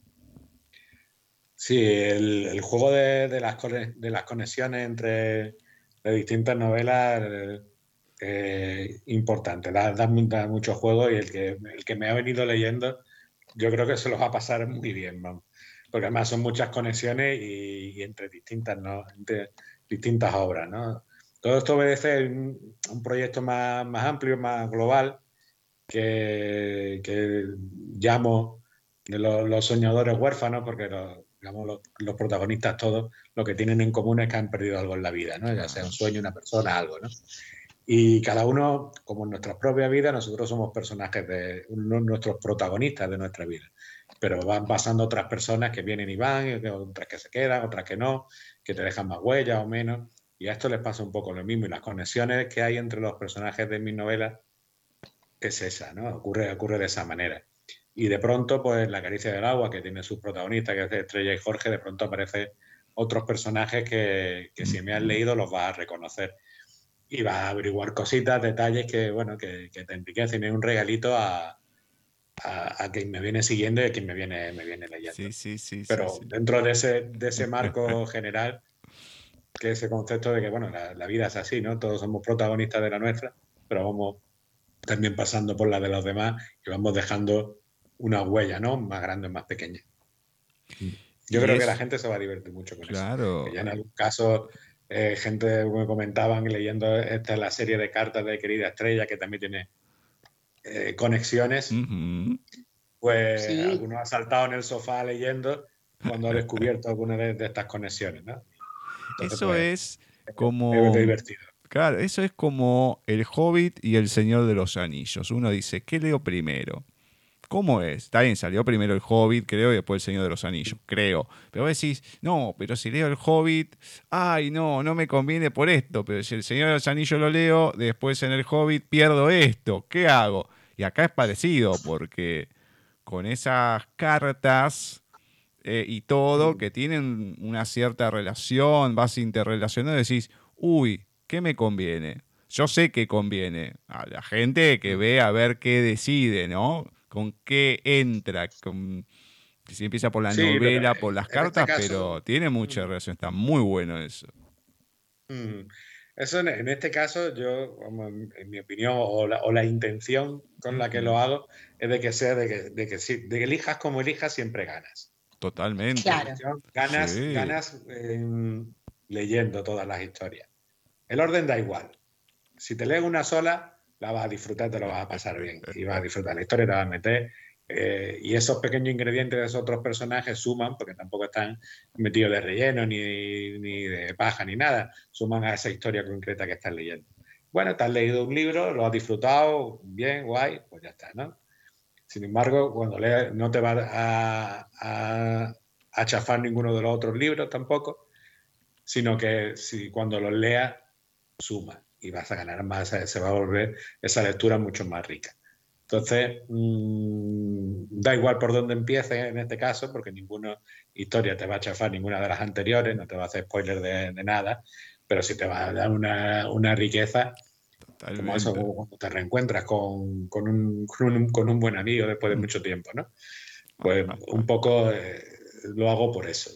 Sí, el, juego de, las, de las conexiones entre distintas novelas eh, importante, da, mucho juego y el que, el que me ha venido leyendo yo creo que se los va a pasar muy bien, porque además son muchas conexiones y, entre, distintas, ¿no? distintas obras. Todo esto obedece a un, proyecto más, más amplio, más global, que, llamo de los, soñadores huérfanos, porque digamos, los, los, protagonistas todos, lo que tienen en común es que han perdido algo en la vida, ¿no? Ya sea un sueño, una persona, algo, ¿no? Y cada uno, como en nuestra propia vida, nosotros somos personajes de nuestros protagonistas de nuestra vida. Pero van pasando otras personas que vienen y van, otras que se quedan, otras que no, que te dejan más huellas o menos. Y a esto les pasa un poco lo mismo. Y las conexiones que hay entre los personajes de mis novelas es esa, ¿no? Ocurre, ocurre de esa manera. Y de pronto, pues La caricia del agua, que tiene sus protagonistas, que es Estrella y Jorge, de pronto aparecen otros personajes que, que si me has leído los vas a reconocer y va a averiguar cositas, detalles que, bueno, que, te enriquecen. Es un regalito a, a, quien me viene siguiendo y a quien me viene, me viene leyendo. Sí, sí, sí. Pero dentro de ese, de ese marco general, que ese concepto de que, bueno, la, vida es así, ¿no? Todos somos protagonistas de la nuestra, pero vamos también pasando por la de los demás y vamos dejando una huella, ¿no? Más grande, más pequeña. Yo creo que la gente se va a divertir mucho con claro. eso. ya en algún caso eh, gente me comentaban leyendo esta la serie de cartas de Querida Estrella, que también tiene eh, conexiones. Pues algunos ha saltado en el sofá leyendo cuando ha descubierto alguna de, estas conexiones. Eso pues, es como. divertido. Claro, eso es como El Hobbit y El Señor de los Anillos. Uno dice, ¿qué leo primero? ¿Cómo es? Está bien, salió primero el Hobbit, creo, y después el Señor de los Anillos, creo. Pero vos decís, no, pero si leo el Hobbit, ay, no, no me conviene por esto. Pero si el Señor de los Anillos lo leo, después en el Hobbit pierdo esto. ¿Qué hago? Y acá es parecido, porque con esas cartas eh, y todo, que tienen una cierta relación, vas interrelacionando, decís, uy, ¿qué me conviene? Yo sé que conviene a la gente que ve a ver qué decide, ¿no? con qué entra, con, si empieza por la novela, por las este cartas, pero tiene mucha mm. relación, está muy bueno eso. Mm. Eso en, este caso, yo, en mi opinión, o la, intención con la que lo hago, es de que sea de que, de que, de que elijas como elijas, siempre ganas. Totalmente. Ganas, ganas leyendo todas las historias. El orden da igual. Si te lees una sola, la vas a disfrutar, te lo vas a pasar bien y vas a disfrutar la historia, te vas a meter. Eh, y esos pequeños ingredientes de esos otros personajes suman, porque tampoco están metidos de relleno, ni, ni de paja, ni nada, suman a esa historia concreta que estás leyendo. Bueno, te has leído un libro, lo has disfrutado, bien, guay, pues ya está, ¿no? Sin embargo, cuando lees, no te va a, a, chafar ninguno de los otros libros tampoco, sino que si cuando los leas, suma y vas a ganar más, se va a volver esa lectura mucho más rica. Entonces, mm, da igual por dónde empieces en este caso, porque ninguna historia te va a chafar ninguna de las anteriores, no te va a hacer spoiler de, nada, pero sí te va a dar una, una riqueza, como eso cuando te reencuentras con, con, un, con, un, buen amigo después de mm. mucho tiempo, ¿no? Pues un poco eh, lo hago por eso.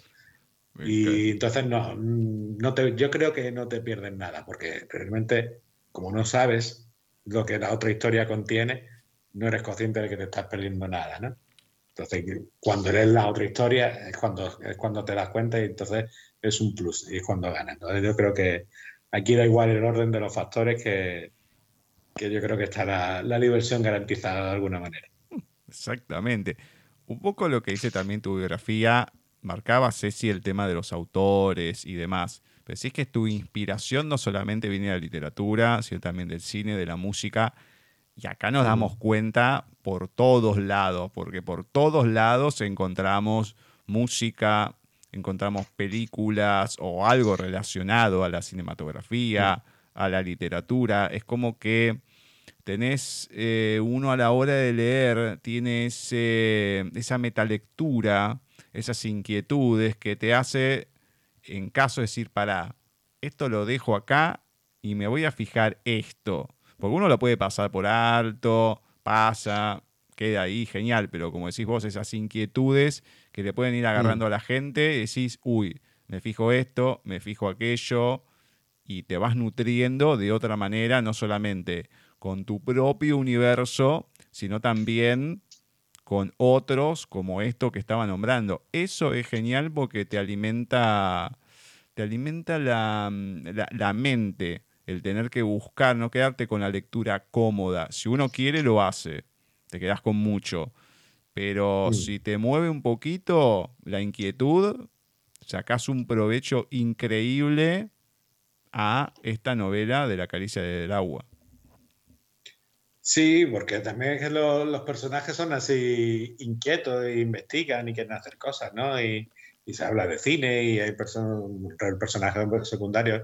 Y entonces no, no te, yo creo que no te pierdes nada, porque realmente, como no sabes lo que la otra historia contiene, no eres consciente de que te estás perdiendo nada, ¿no? Entonces, cuando eres la otra historia, es cuando, es cuando te das cuenta y entonces es un plus y es cuando ganas. Entonces, yo creo que aquí da igual el orden de los factores que, que yo creo que está la, la diversión garantizada de alguna manera. Exactamente. Un poco lo que dice también tu biografía marcaba Ceci el tema de los autores y demás. Pero es que tu inspiración no solamente viene de la literatura, sino también del cine, de la música. Y acá nos damos cuenta por todos lados, porque por todos lados encontramos música, encontramos películas o algo relacionado a la cinematografía, a la literatura. Es como que tenés eh, uno a la hora de leer, tienes esa metalectura esas inquietudes que te hace, en caso de decir, para, esto lo dejo acá y me voy a fijar esto. Porque uno lo puede pasar por alto, pasa, queda ahí, genial, pero como decís vos, esas inquietudes que te pueden ir mm. agarrando a la gente, decís, uy, me fijo esto, me fijo aquello, y te vas nutriendo de otra manera, no solamente con tu propio universo, sino también con otros como esto que estaba nombrando. Eso es genial porque te alimenta, te alimenta la, la, mente, el tener que buscar, no quedarte con la lectura cómoda. Si uno quiere, lo hace, te quedas con mucho. pero Mm. si te mueve un poquito la inquietud, sacás un provecho increíble a esta novela de la caricia del agua. Sí, porque también es que lo- los personajes son así inquietos e investigan y quieren hacer cosas, ¿no? Y, se habla de cine y hay perso- personajes secundarios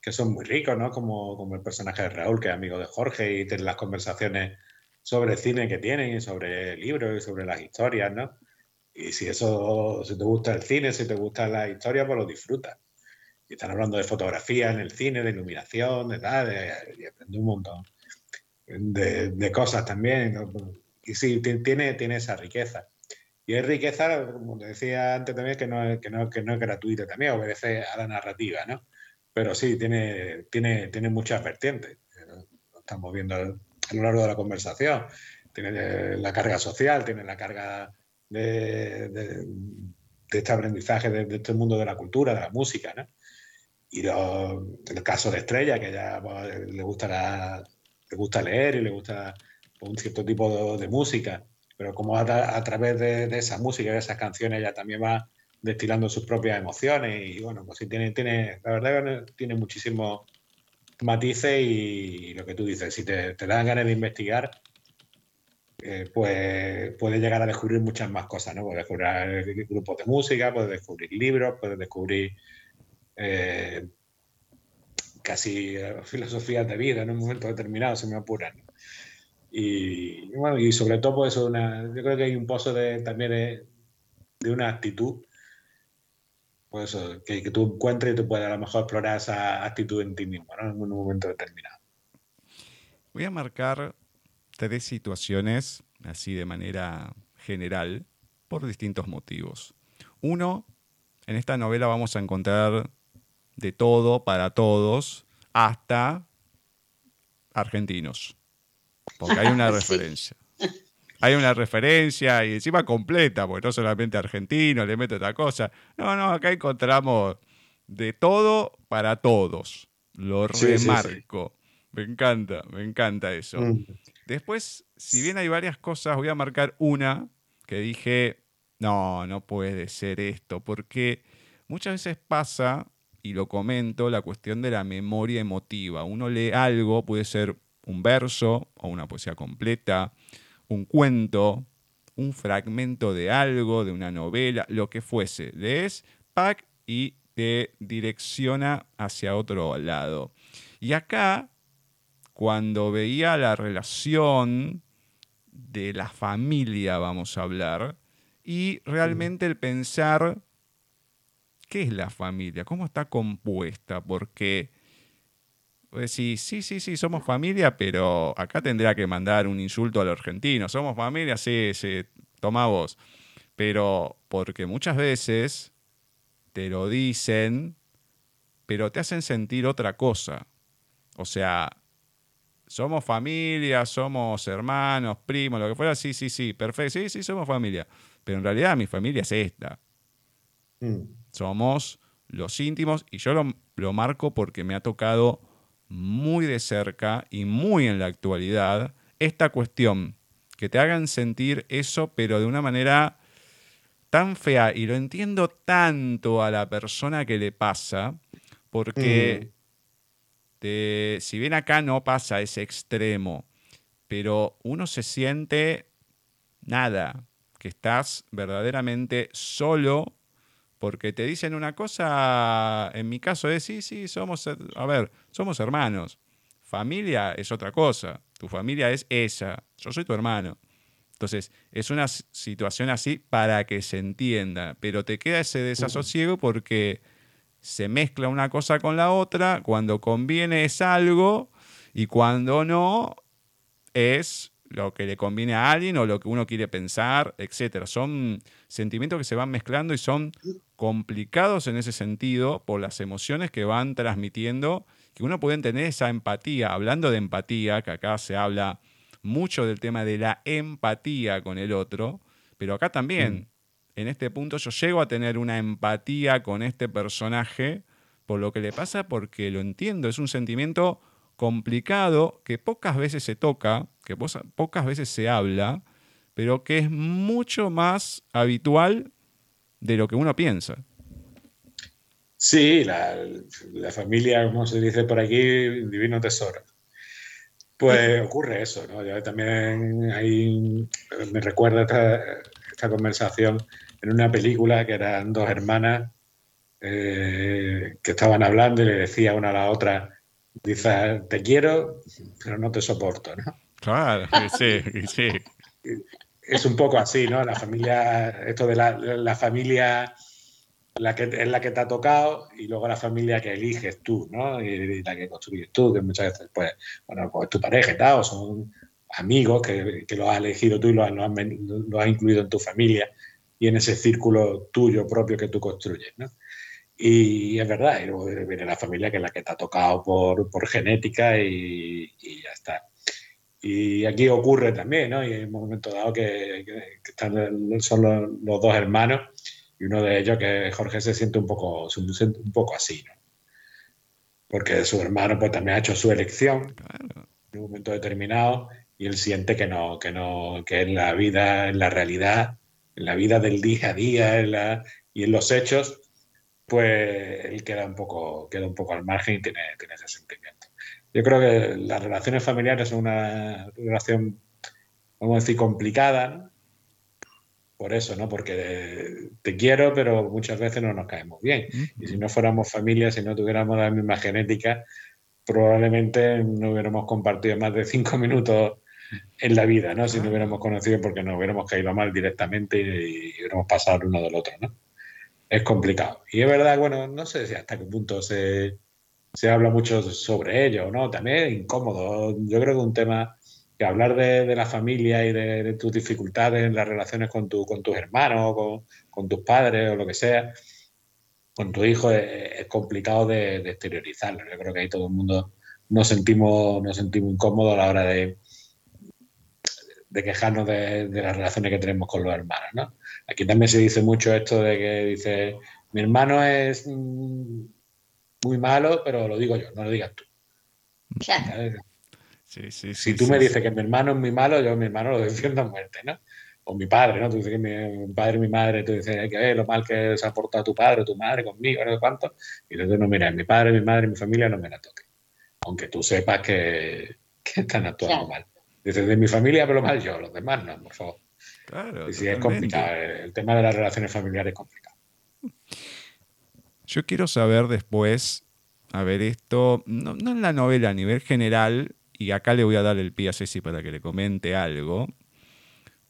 que son muy ricos, ¿no? Como, como el personaje de Raúl, que es amigo de Jorge y tiene las conversaciones sobre cine que tienen y sobre libros y sobre las historias, ¿no? Y si eso, si te gusta el cine, si te gusta la historia, pues lo disfrutas. Y están hablando de fotografía en el cine, de iluminación, de tal, y aprende un montón de, de cosas también. Y sí, ti- tiene, tiene esa riqueza. Y es riqueza, como te decía antes también, que no, es- que no, que no es gratuita también, obedece a la narrativa, ¿no? Pero sí, tiene, tiene, tiene muchas vertientes. Lo estamos viendo a lo largo de la conversación. Tiene eh, la carga social, tiene la carga de, de- de este aprendizaje de, de este mundo de la cultura, de la música, ¿no? Y lo- el caso de Estrella, que ya pues, le gustará le gusta leer y le gusta un cierto tipo de, música, pero como a, tra- a través de, de esa música, de esas canciones, ella también va destilando sus propias emociones y bueno, pues sí, tiene, tiene, la verdad tiene muchísimos matices y, lo que tú dices, si te, te dan ganas de investigar, eh, pues puedes llegar a descubrir muchas más cosas, ¿no? Puedes descubrir grupos de música, puedes descubrir libros, puedes descubrir eh, casi eh, filosofías de vida en un momento determinado, se me apuran. ¿no? Y bueno, y sobre todo, pues una, yo creo que hay un pozo de, también de, de una actitud, pues eso, que, que tú encuentres y tú puedes a lo mejor explorar esa actitud en ti mismo, ¿no? En un momento determinado. Voy a marcar tres situaciones, así de manera general, por distintos motivos. Uno, en esta novela vamos a encontrar de todo para todos, hasta argentinos. Porque hay una Sí. referencia. Hay una referencia y encima completa, porque no solamente argentino, le meto otra cosa. No, no, acá encontramos de todo para todos. Lo Sí, sí, sí. remarco. Me encanta, me encanta eso. Mm. Después, si bien hay varias cosas, voy a marcar una que dije, no, no puede ser esto, porque muchas veces pasa, y lo comento, la cuestión de la memoria emotiva. Uno lee algo, puede ser un verso o una poesía completa, un cuento, un fragmento de algo, de una novela, lo que fuese. Lees, pack, y te direcciona hacia otro lado. Y acá cuando veía la relación de la familia, vamos a hablar, y realmente el pensar, ¿qué es la familia? ¿Cómo está compuesta? Porque vos decís, sí, sí, sí, somos familia, pero acá tendría que mandar un insulto al argentino. Somos familia, sí, sí, toma vos. Pero porque muchas veces te lo dicen, pero te hacen sentir otra cosa. O sea, somos familia, somos hermanos, primos, lo que fuera, sí, sí, sí, perfecto, sí, sí, somos familia. Pero en realidad mi familia es esta. Mm. Somos los íntimos y yo lo, lo marco porque me ha tocado muy de cerca y muy en la actualidad esta cuestión, que te hagan sentir eso, pero de una manera tan fea, y lo entiendo tanto a la persona que le pasa, porque te- si bien acá no pasa ese extremo, pero uno se siente nada, que estás verdaderamente solo porque te dicen una cosa, en mi caso es, sí, sí, somos, a ver, somos hermanos. Familia es otra cosa, tu familia es esa, yo soy tu hermano. Entonces, es una situación así para que se entienda, pero te queda ese desasosiego porque se mezcla una cosa con la otra, cuando conviene es algo y cuando no es lo que le conviene a alguien o lo que uno quiere pensar, etcétera. Son sentimientos que se van mezclando y son complicados en ese sentido por las emociones que van transmitiendo, que uno puede tener esa empatía. Hablando de empatía, que acá se habla mucho del tema de la empatía con el otro, pero acá también, en este punto, yo llego a tener una empatía con este personaje por lo que le pasa, porque lo entiendo, es un sentimiento complicado que pocas veces se toca, que pocas veces se habla, pero que es mucho más habitual de lo que uno piensa. Sí, la, familia, como se dice por aquí, divino tesoro. Pues ocurre eso, ¿no? Yo también me recuerda esta, conversación en una película que eran dos hermanas eh, que estaban hablando y le decía una a la otra, dice, te quiero, pero no te soporto, ¿no? Claro, sí, sí. Es un poco así, ¿no? La familia, esto de la, la familia la que, es la que te ha tocado y luego la familia que eliges tú, ¿no? Y, la que construyes tú, que muchas veces, pues, bueno, pues tu pareja y tal, o son amigos que, que lo has elegido tú y lo has, lo, has, incluido en tu familia y en ese círculo tuyo propio que tú construyes, ¿no? Y es verdad, y luego viene la familia que es la que te ha tocado por, por genética y, ya está. Y aquí ocurre también, ¿no? Y en un momento dado que, que están, son los, los dos hermanos y uno de ellos, que Jorge, se siente un poco, un poco así, ¿no? Porque su hermano pues también ha hecho su elección en un momento determinado y él siente que no, que no, que en la vida, en la realidad, en la vida del día a día y en los hechos, pues él queda un poco, queda un poco al margen y tiene, tiene ese sentimiento. Yo creo que las relaciones familiares son una relación, vamos a decir, complicada, ¿no? por eso, ¿no? Porque te quiero, pero muchas veces no nos caemos bien. Y si no fuéramos familia, si no tuviéramos la misma genética, probablemente no hubiéramos compartido más de cinco minutos en la vida, ¿no? Si no hubiéramos conocido porque nos hubiéramos caído mal directamente y, hubiéramos pasado uno del otro, ¿no? Es complicado. Y es verdad, bueno, no sé si hasta qué punto se, se habla mucho sobre ello, ¿no? También es incómodo. Yo creo que un tema que hablar de, la familia y de, tus dificultades en las relaciones con, tu, tus hermanos, con, tus padres o lo que sea, con tu hijo, es, complicado de, exteriorizarlo. Yo creo que ahí todo el mundo nos sentimos, nos sentimos incómodos a la hora de, de quejarnos de, las relaciones que tenemos con los hermanos. ¿no? Aquí también se dice mucho esto de que dice, mi hermano es mm, muy malo, pero lo digo yo, no lo digas tú. si tú me dices que mi hermano es muy malo, yo a mi hermano lo defiendo a muerte, ¿no? O mi padre, ¿no? Tú dices que mi, padre y mi madre, tú dices hay que ver lo mal que se ha portado tu padre tu madre conmigo, no sé cuánto. Y entonces, no, mira, mi padre, mi madre, mi familia no me la toque. Aunque tú sepas que, que están actuando mal. Dices, de mi familia, pero mal yo, los demás no, por favor. Claro. Y sí, es complicado. El tema de las relaciones familiares es complicado. Yo quiero saber después, a ver, esto, no, no en la novela a nivel general, y acá le voy a dar el pie a Ceci para que le comente algo,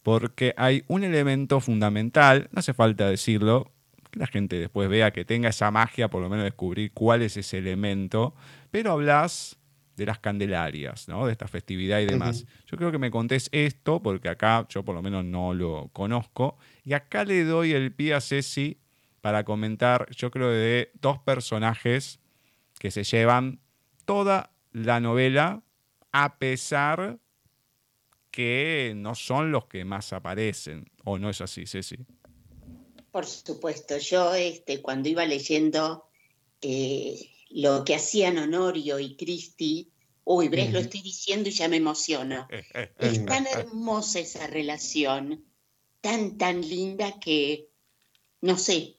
porque hay un elemento fundamental, no hace falta decirlo, que la gente después vea que tenga esa magia, por lo menos descubrir cuál es ese elemento, pero hablas de las candelarias, ¿no? de esta festividad y demás. Yo creo que me contés esto, porque acá yo por lo menos no lo conozco, y acá le doy el pie a Ceci para comentar, yo creo, de dos personajes que se llevan toda la novela a pesar que no son los que más aparecen. ¿O no es así, Ceci? Por supuesto, yo este, cuando iba leyendo eh, lo que hacían Honorio y Cristi, uy, Bres, lo estoy diciendo y ya me emociono. es tan hermosa esa relación, tan, tan linda que, no sé,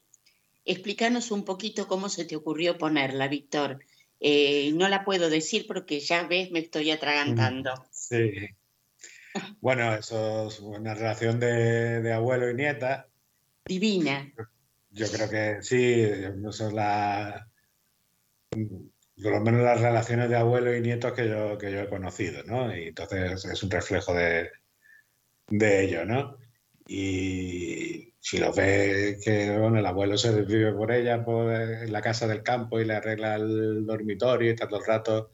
explícanos un poquito cómo se te ocurrió ponerla, Víctor. Eh, no la puedo decir porque ya ves, me estoy atragantando. Sí. Bueno, eso es una relación de, abuelo y nieta. Divina. Yo creo que sí, son la, por lo menos las relaciones de abuelo y nietos que yo, que yo he conocido, ¿no? Y entonces es un reflejo de, de ello, ¿no? Y si lo ve que bueno, el abuelo se desvive por ella por, en la casa del campo y le arregla el dormitorio y está todo el rato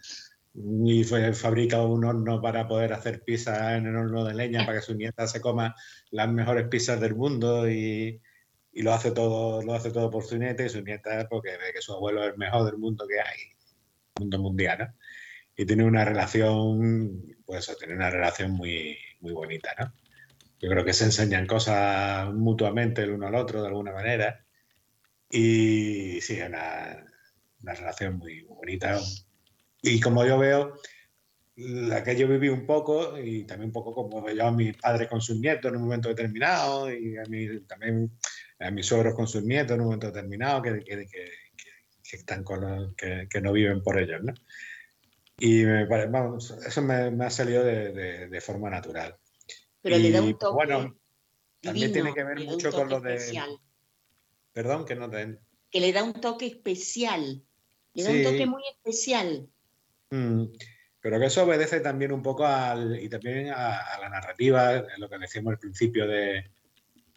y fabrica un horno para poder hacer pizza en el horno de leña para que su nieta se coma las mejores pizzas del mundo y, y lo hace todo lo hace todo por su nieta y su nieta porque ve que su abuelo es el mejor del mundo que hay mundo mundial y tiene una relación pues tiene una relación muy muy bonita ¿no? Yo creo que se enseñan cosas mutuamente el uno al otro de alguna manera. Y sí, es una, relación muy bonita. Y como yo veo, la que yo viví un poco y también un poco como veía a mis padres con sus nietos en un momento determinado y a mí, también a mis suegros con sus nietos en un momento determinado que, que, que, que están con que, no viven por ellos, ¿no? Y me, vamos, eso me, me, ha salido de, de, de, forma natural. Pero y, le da un toque Bueno, divino, también tiene que ver mucho con lo de... especial, Perdón, que no te... que le da un toque especial, le da Sí. un toque muy especial. Mm, Pero que eso obedece también un poco al, y también a, a la narrativa, lo que decíamos al principio de,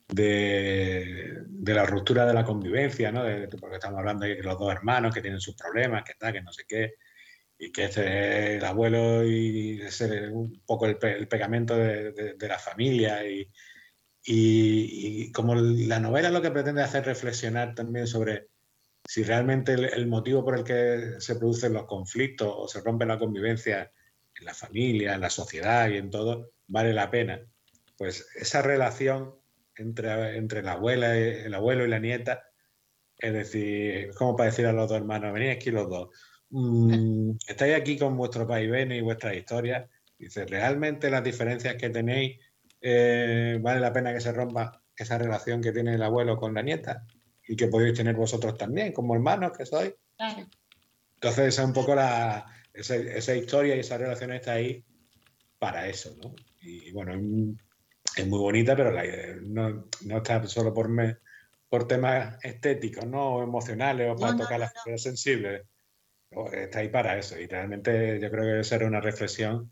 de, de la ruptura de la convivencia, ¿no? De- porque estamos hablando de los dos hermanos que tienen sus problemas, que tal, que no sé qué, y que este el abuelo y es un poco el, el pegamento de, de- de la familia y, y- y como la novela lo que pretende hacer reflexionar también sobre si realmente el, el motivo por el que se producen los conflictos o se rompe la convivencia en la familia, en la sociedad y en todo, vale la pena. Pues esa relación entre, entre la abuela, el abuelo y la nieta, es decir, como para decir a los dos hermanos, venid aquí los dos, mm, estáis aquí con vuestro vaivén y vuestras historias, dice, realmente las diferencias que tenéis, eh, vale la pena que se rompa esa relación que tiene el abuelo con la nieta y que podéis tener vosotros también, como hermanos que sois. Entonces, esa es un poco la, esa, esa historia y esa relación está ahí para eso, ¿no? Y bueno, es muy bonita, pero la- no, no está solo por, me- por temas estéticos, ¿no? O emocionales o para No, tocar no, las fibras sensibles. No, Está ahí para eso. Y realmente yo creo que esa era una reflexión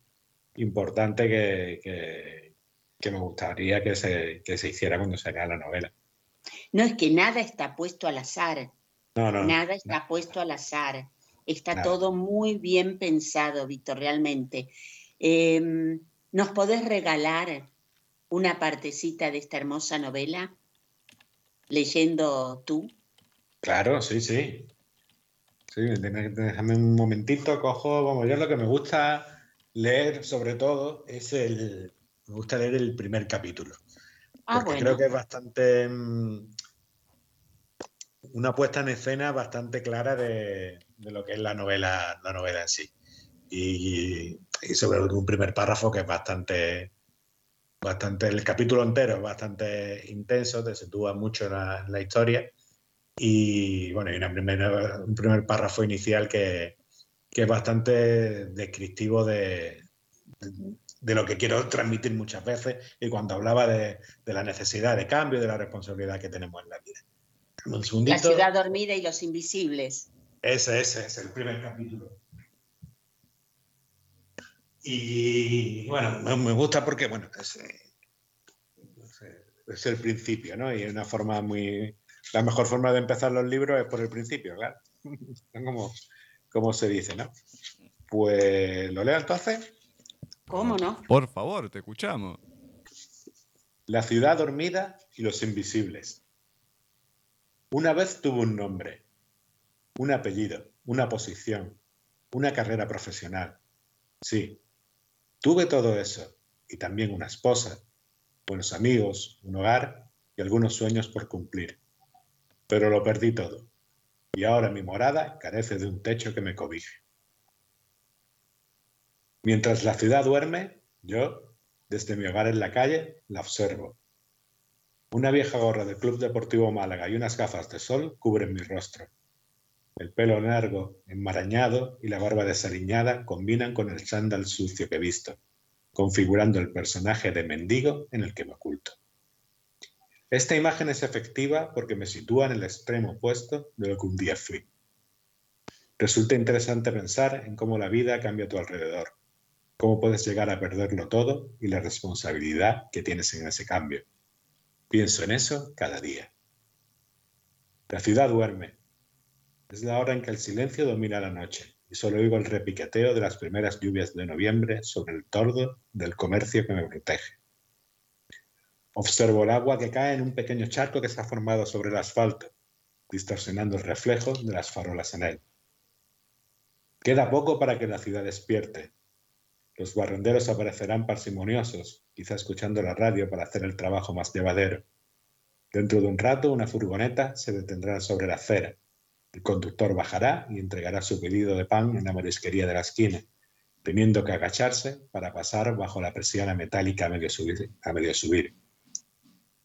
importante que, que- que me gustaría que se, que se hiciera cuando se haga la novela. No es que nada está puesto al azar, No, no. nada está puesto al azar. Está Nada. todo muy bien pensado, Víctor, realmente. Eh, ¿Nos podés regalar una partecita de esta hermosa novela? Leyendo tú. Claro, sí, sí. Sí, déjame un momentito, cojo, vamos, yo lo que me gusta leer sobre todo es el, me gusta leer el primer capítulo, Ah, porque bueno. creo que es bastante, mm, una puesta en escena bastante clara de, de lo que es la novela, la novela en sí. Y, y sobre todo un primer párrafo que es bastante, bastante, el capítulo entero es bastante intenso, te sitúa mucho en la, en la historia. Y bueno, hay una primera- un primer párrafo inicial que, que es bastante descriptivo de, de lo que quiero transmitir muchas veces y cuando hablaba de, de la necesidad de cambio y de la responsabilidad que tenemos en la vida. Un La ciudad dormida y los invisibles. Ese, ese es el primer capítulo. Y bueno, me, me gusta porque, bueno, es, eh, es el principio, ¿no? Y es una forma muy... La mejor forma de empezar los libros es por el principio, claro. como, como se dice, ¿no? Pues lo leo entonces. ¿Cómo no? Por favor, te escuchamos. La ciudad dormida y los invisibles. Una vez tuvo un nombre, un apellido, una posición, una carrera profesional. Sí, tuve todo eso y también una esposa, buenos amigos, un hogar y algunos sueños por cumplir. Pero lo perdí todo y ahora mi morada carece de un techo que me cobije. Mientras la ciudad duerme, yo, desde mi hogar en la calle, la observo. Una vieja gorra del Club Deportivo Málaga y unas gafas de sol cubren mi rostro. El pelo largo, enmarañado y la barba desaliñada combinan con el chándal sucio que he visto, configurando el personaje de mendigo en el que me oculto. Esta imagen es efectiva porque me sitúa en el extremo opuesto de lo que un día fui. Resulta interesante pensar en cómo la vida cambia a tu alrededor, cómo puedes llegar a perderlo todo y la responsabilidad que tienes en ese cambio. Pienso en eso cada día. La ciudad duerme. Es la hora en que el silencio domina la noche y solo oigo el repiqueteo de las primeras lluvias de noviembre sobre el tordo del comercio que me protege. Observo el agua que cae en un pequeño charco que se ha formado sobre el asfalto, distorsionando el reflejo de las farolas en él. Queda poco para que la ciudad despierte. Los barrenderos aparecerán parsimoniosos, quizá escuchando la radio para hacer el trabajo más llevadero. Dentro de un rato, una furgoneta se detendrá sobre la acera. El conductor bajará y entregará su pedido de pan en la marisquería de la esquina. teniendo que agacharse para pasar bajo la persiana metálica a. A medio subir.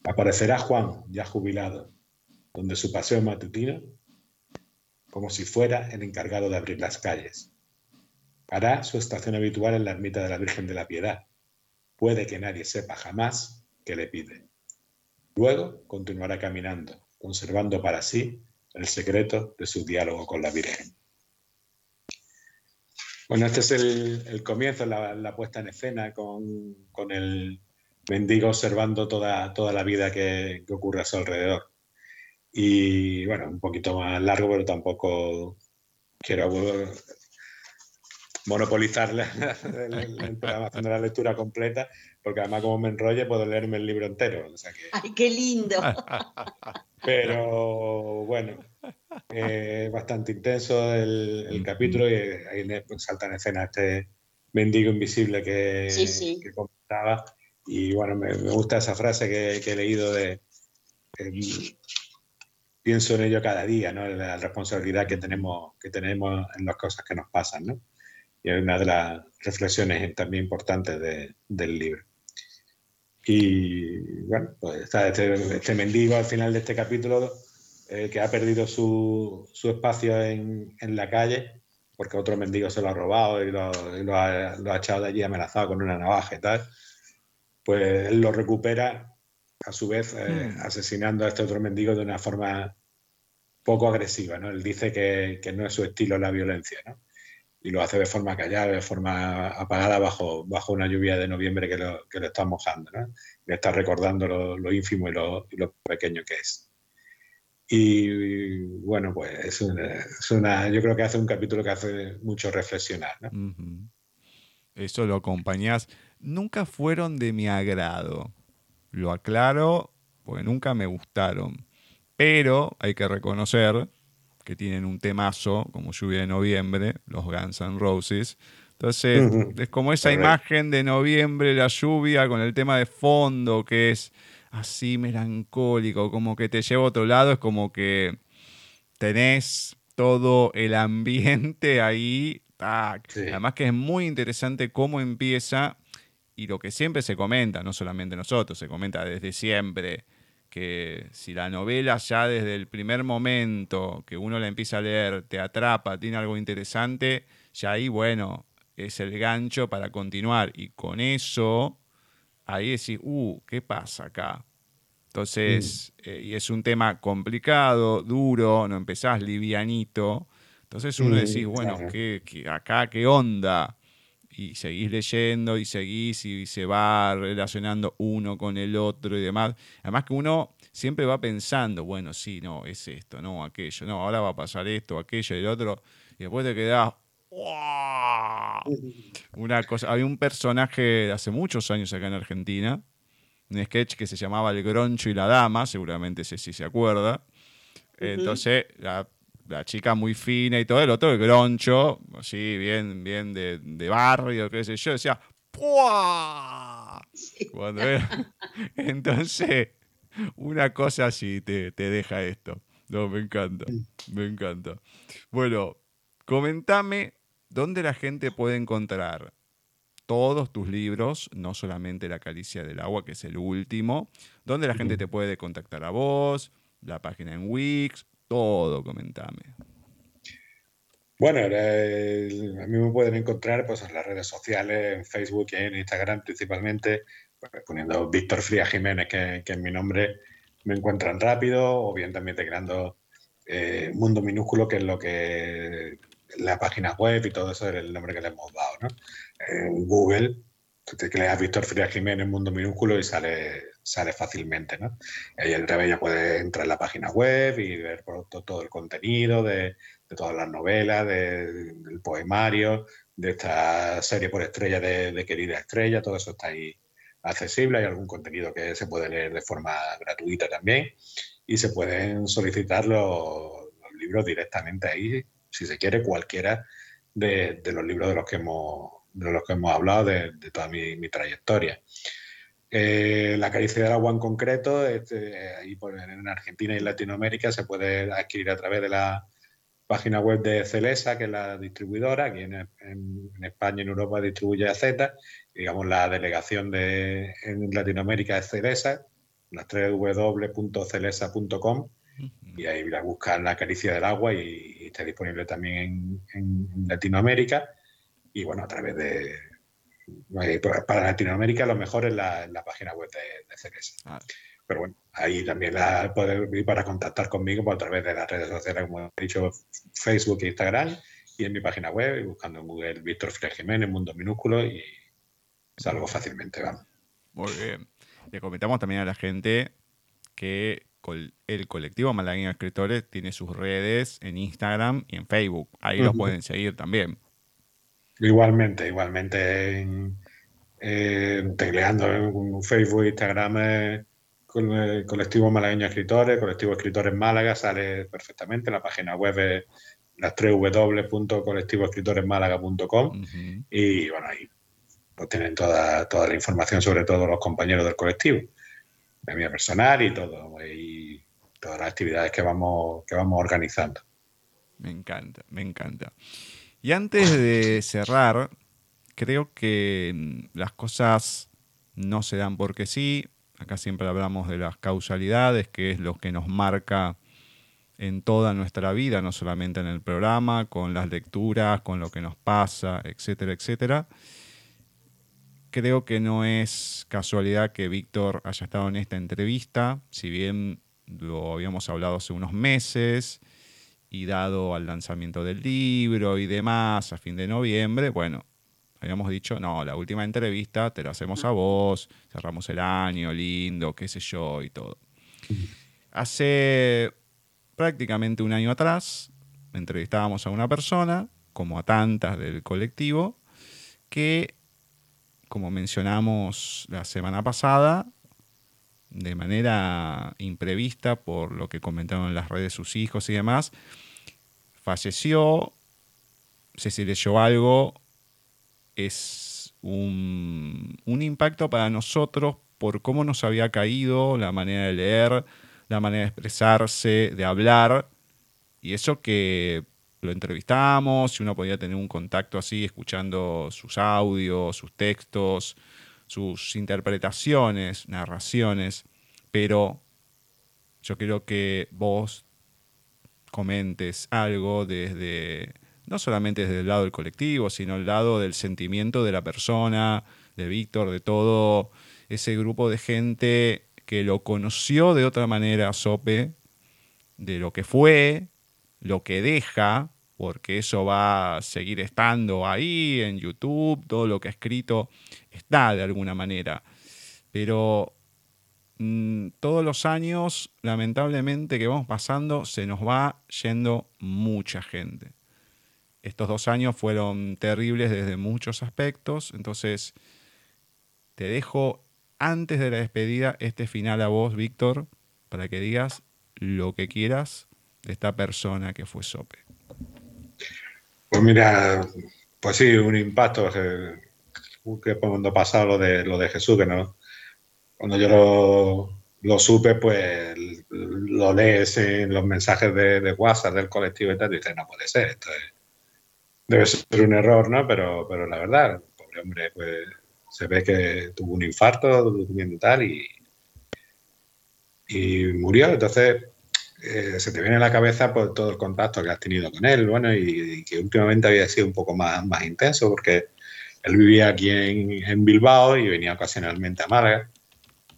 Aparecerá Juan, ya jubilado, donde su paseo matutino, como si fuera el encargado de abrir las calles. Hará su estación habitual en la ermita de la Virgen de la Piedad. Puede que nadie sepa jamás qué le pide. Luego continuará caminando, conservando para sí el secreto de su diálogo con la Virgen. Bueno, este es el, comienzo, la, puesta en escena con, el mendigo observando toda, toda la vida que, ocurre a su alrededor. Y bueno, un poquito más largo, pero tampoco quiero monopolizar la, programación de la lectura completa, porque además como me enrolle puedo leerme el libro entero. ¡Ay, qué lindo! Pero bueno, eh, bastante intenso el, capítulo y ahí salta en escena este mendigo invisible que, comentaba. Y bueno, me, gusta esa frase que, he leído de pienso en ello cada día, ¿no? La responsabilidad que tenemos, que tenemos en las cosas que nos pasan, ¿no? Y es una de las reflexiones también importantes del libro. Y bueno, pues está este, este, mendigo al final de este capítulo eh, que ha perdido su, su espacio en, en, la calle porque otro mendigo se lo ha robado y lo, lo, ha, lo, ha, echado de allí amenazado con una navaja y tal. Pues él lo recupera a su vez eh, hmm. asesinando a este otro mendigo de una forma poco agresiva. ¿no? Él dice que, que no es su estilo la violencia. ¿no? y lo hace de forma callada, de forma apagada, bajo, bajo una lluvia de noviembre que lo, que lo está mojando. ¿no? Le está recordando lo, ínfimo y lo, pequeño que es. Y bueno, pues es una, yo creo que hace un capítulo que hace mucho reflexionar. ¿no? Eso lo acompañás. Nunca fueron de mi agrado. Lo aclaro, porque nunca me gustaron. Pero hay que reconocer que tienen un temazo como Lluvia de Noviembre, los Guns N' Roses. Entonces, es como esa imagen de noviembre, la lluvia, con el tema de fondo, que es así melancólico, como que te lleva a otro lado, es como que tenés todo el ambiente ahí. Además que es muy interesante cómo empieza y lo que siempre se comenta, no solamente nosotros, se comenta desde siempre, que si la novela ya desde el primer momento que uno la empieza a leer te atrapa, tiene algo interesante, ya ahí, bueno, es el gancho para continuar. Y con eso, ahí decís, uh, ¿qué pasa acá? Entonces, mm. eh, y es un tema complicado, duro, no empezás livianito. Entonces uno mm, decís, bueno, ¿qué, acá qué onda? Y seguís leyendo y seguís y se va relacionando uno con el otro y demás. Además que uno siempre va pensando, bueno, sí, no, es esto, no, aquello, no, ahora va a pasar esto, aquello y el otro, y después te quedás, Una cosa, había un personaje de hace muchos años acá en Argentina, un sketch que se llamaba El Groncho y la Dama, seguramente ese sí se acuerda. Entonces, la la chica muy fina y todo, el otro el groncho, así, bien, bien de, de barrio, qué sé yo, decía, ¡Puah! Entonces, una cosa así te, te deja esto. No, me encanta, me encanta. Bueno, comentame dónde la gente puede encontrar todos tus libros, no solamente La caricia del agua, que es el último, dónde la gente te puede contactar a vos, la página en Wix, todo, comentame. Bueno, a mí me pueden encontrar pues, en las redes sociales, en Facebook y en Instagram principalmente, pues, poniendo Víctor Fría Jiménez, que, es mi nombre, me encuentran rápido, o bien también tecleando eh, Mundo Minúsculo, que es lo que la página web y todo eso es el nombre que le hemos dado. ¿no? En Google, tecleas Víctor Fría Jiménez, Mundo Minúsculo y sale sale fácilmente, ¿no? Y el ya puede entrar en la página web y ver todo, el contenido de, todas las novelas, del poemario, de esta serie por estrella de, Querida Estrella, todo eso está ahí accesible. Hay algún contenido que se puede leer de forma gratuita también y se pueden solicitar los, libros directamente ahí, si se quiere, cualquiera de, los libros de los que hemos, de los que hemos hablado de, toda mi, mi trayectoria. Eh, la caricia del agua en concreto, este, ahí en Argentina y Latinoamérica se puede adquirir a través de la página web de Celesa, que es la distribuidora, aquí en, España y en Europa distribuye a Z, digamos la delegación de, en Latinoamérica es Celesa, las www.celesa.com y ahí la buscan la caricia del agua y, está disponible también en, Latinoamérica y bueno, a través de... Eh, para Latinoamérica lo mejor es la, página web de, de Celesa. Ah. Pero bueno, ahí también la poder ir para contactar conmigo por a través de las redes sociales, como he dicho, Facebook e Instagram, y en mi página web, y buscando en Google Víctor Frey Jiménez, Mundo Minúsculo, y salgo fácilmente, vamos. Muy bien. Le comentamos también a la gente que el colectivo Malagueño Escritores tiene sus redes en Instagram y en Facebook. Ahí los pueden seguir también. Igualmente, igualmente en, eh, tecleando en Facebook, Instagram, eh, con el colectivo malagueño escritores, colectivo escritores Málaga, sale perfectamente en la página web de las www.colectivoescritoresmálaga.com y bueno, ahí pues tienen toda, toda la información sobre todos los compañeros del colectivo, la mía personal y todo, y todas las actividades que vamos, que vamos organizando. Me encanta, me encanta. Y antes de cerrar, creo que las cosas no se dan porque sí, Acá siempre hablamos de las causalidades, que es lo que nos marca en toda nuestra vida, no solamente en el programa, con las lecturas, con lo que nos pasa, etcétera, etcétera. Creo que no es casualidad que Víctor haya estado en esta entrevista, si bien lo habíamos hablado hace unos meses y dado al lanzamiento del libro y demás a fin de noviembre, bueno, habíamos dicho, no, la última entrevista te la hacemos a vos, cerramos el año, lindo, qué sé yo y todo. Hace prácticamente un año atrás entrevistábamos a una persona, como a tantas del colectivo, que, como mencionamos la semana pasada, de manera imprevista por lo que comentaron en las redes sus hijos y demás, falleció, se si leyó algo es un, impacto para nosotros por cómo nos había caído la manera de leer, la manera de expresarse, de hablar, y eso que lo entrevistamos, y uno podía tener un contacto así, escuchando sus audios, sus textos, sus interpretaciones, narraciones, pero yo quiero que vos comentes algo desde no solamente desde el lado del colectivo, sino el lado del sentimiento de la persona, de Víctor, de todo ese grupo de gente que lo conoció de otra manera Sope, de lo que fue, lo que deja, porque eso va a seguir estando ahí en YouTube, todo lo que ha escrito está de alguna manera. Pero mm, todos los años, lamentablemente, que vamos pasando, se nos va yendo mucha gente estos dos años fueron terribles desde muchos aspectos, entonces te dejo antes de la despedida este final a vos, Víctor, para que digas lo que quieras de esta persona que fue Sope. Pues mira, pues sí, un impacto que cuando pasado lo de, lo de Jesús, que no, cuando yo lo, supe, pues lo lees en los mensajes de, WhatsApp del colectivo y tal, y dices, no puede ser, esto es, debe ser un error, ¿no? Pero, pero la verdad, el pobre hombre, pues se ve que tuvo un infarto durmiendo tal y, y murió. Entonces, eh, se te viene a la cabeza por todo el contacto que has tenido con él, bueno, y, que últimamente había sido un poco más, más intenso porque él vivía aquí en, Bilbao y venía ocasionalmente a Málaga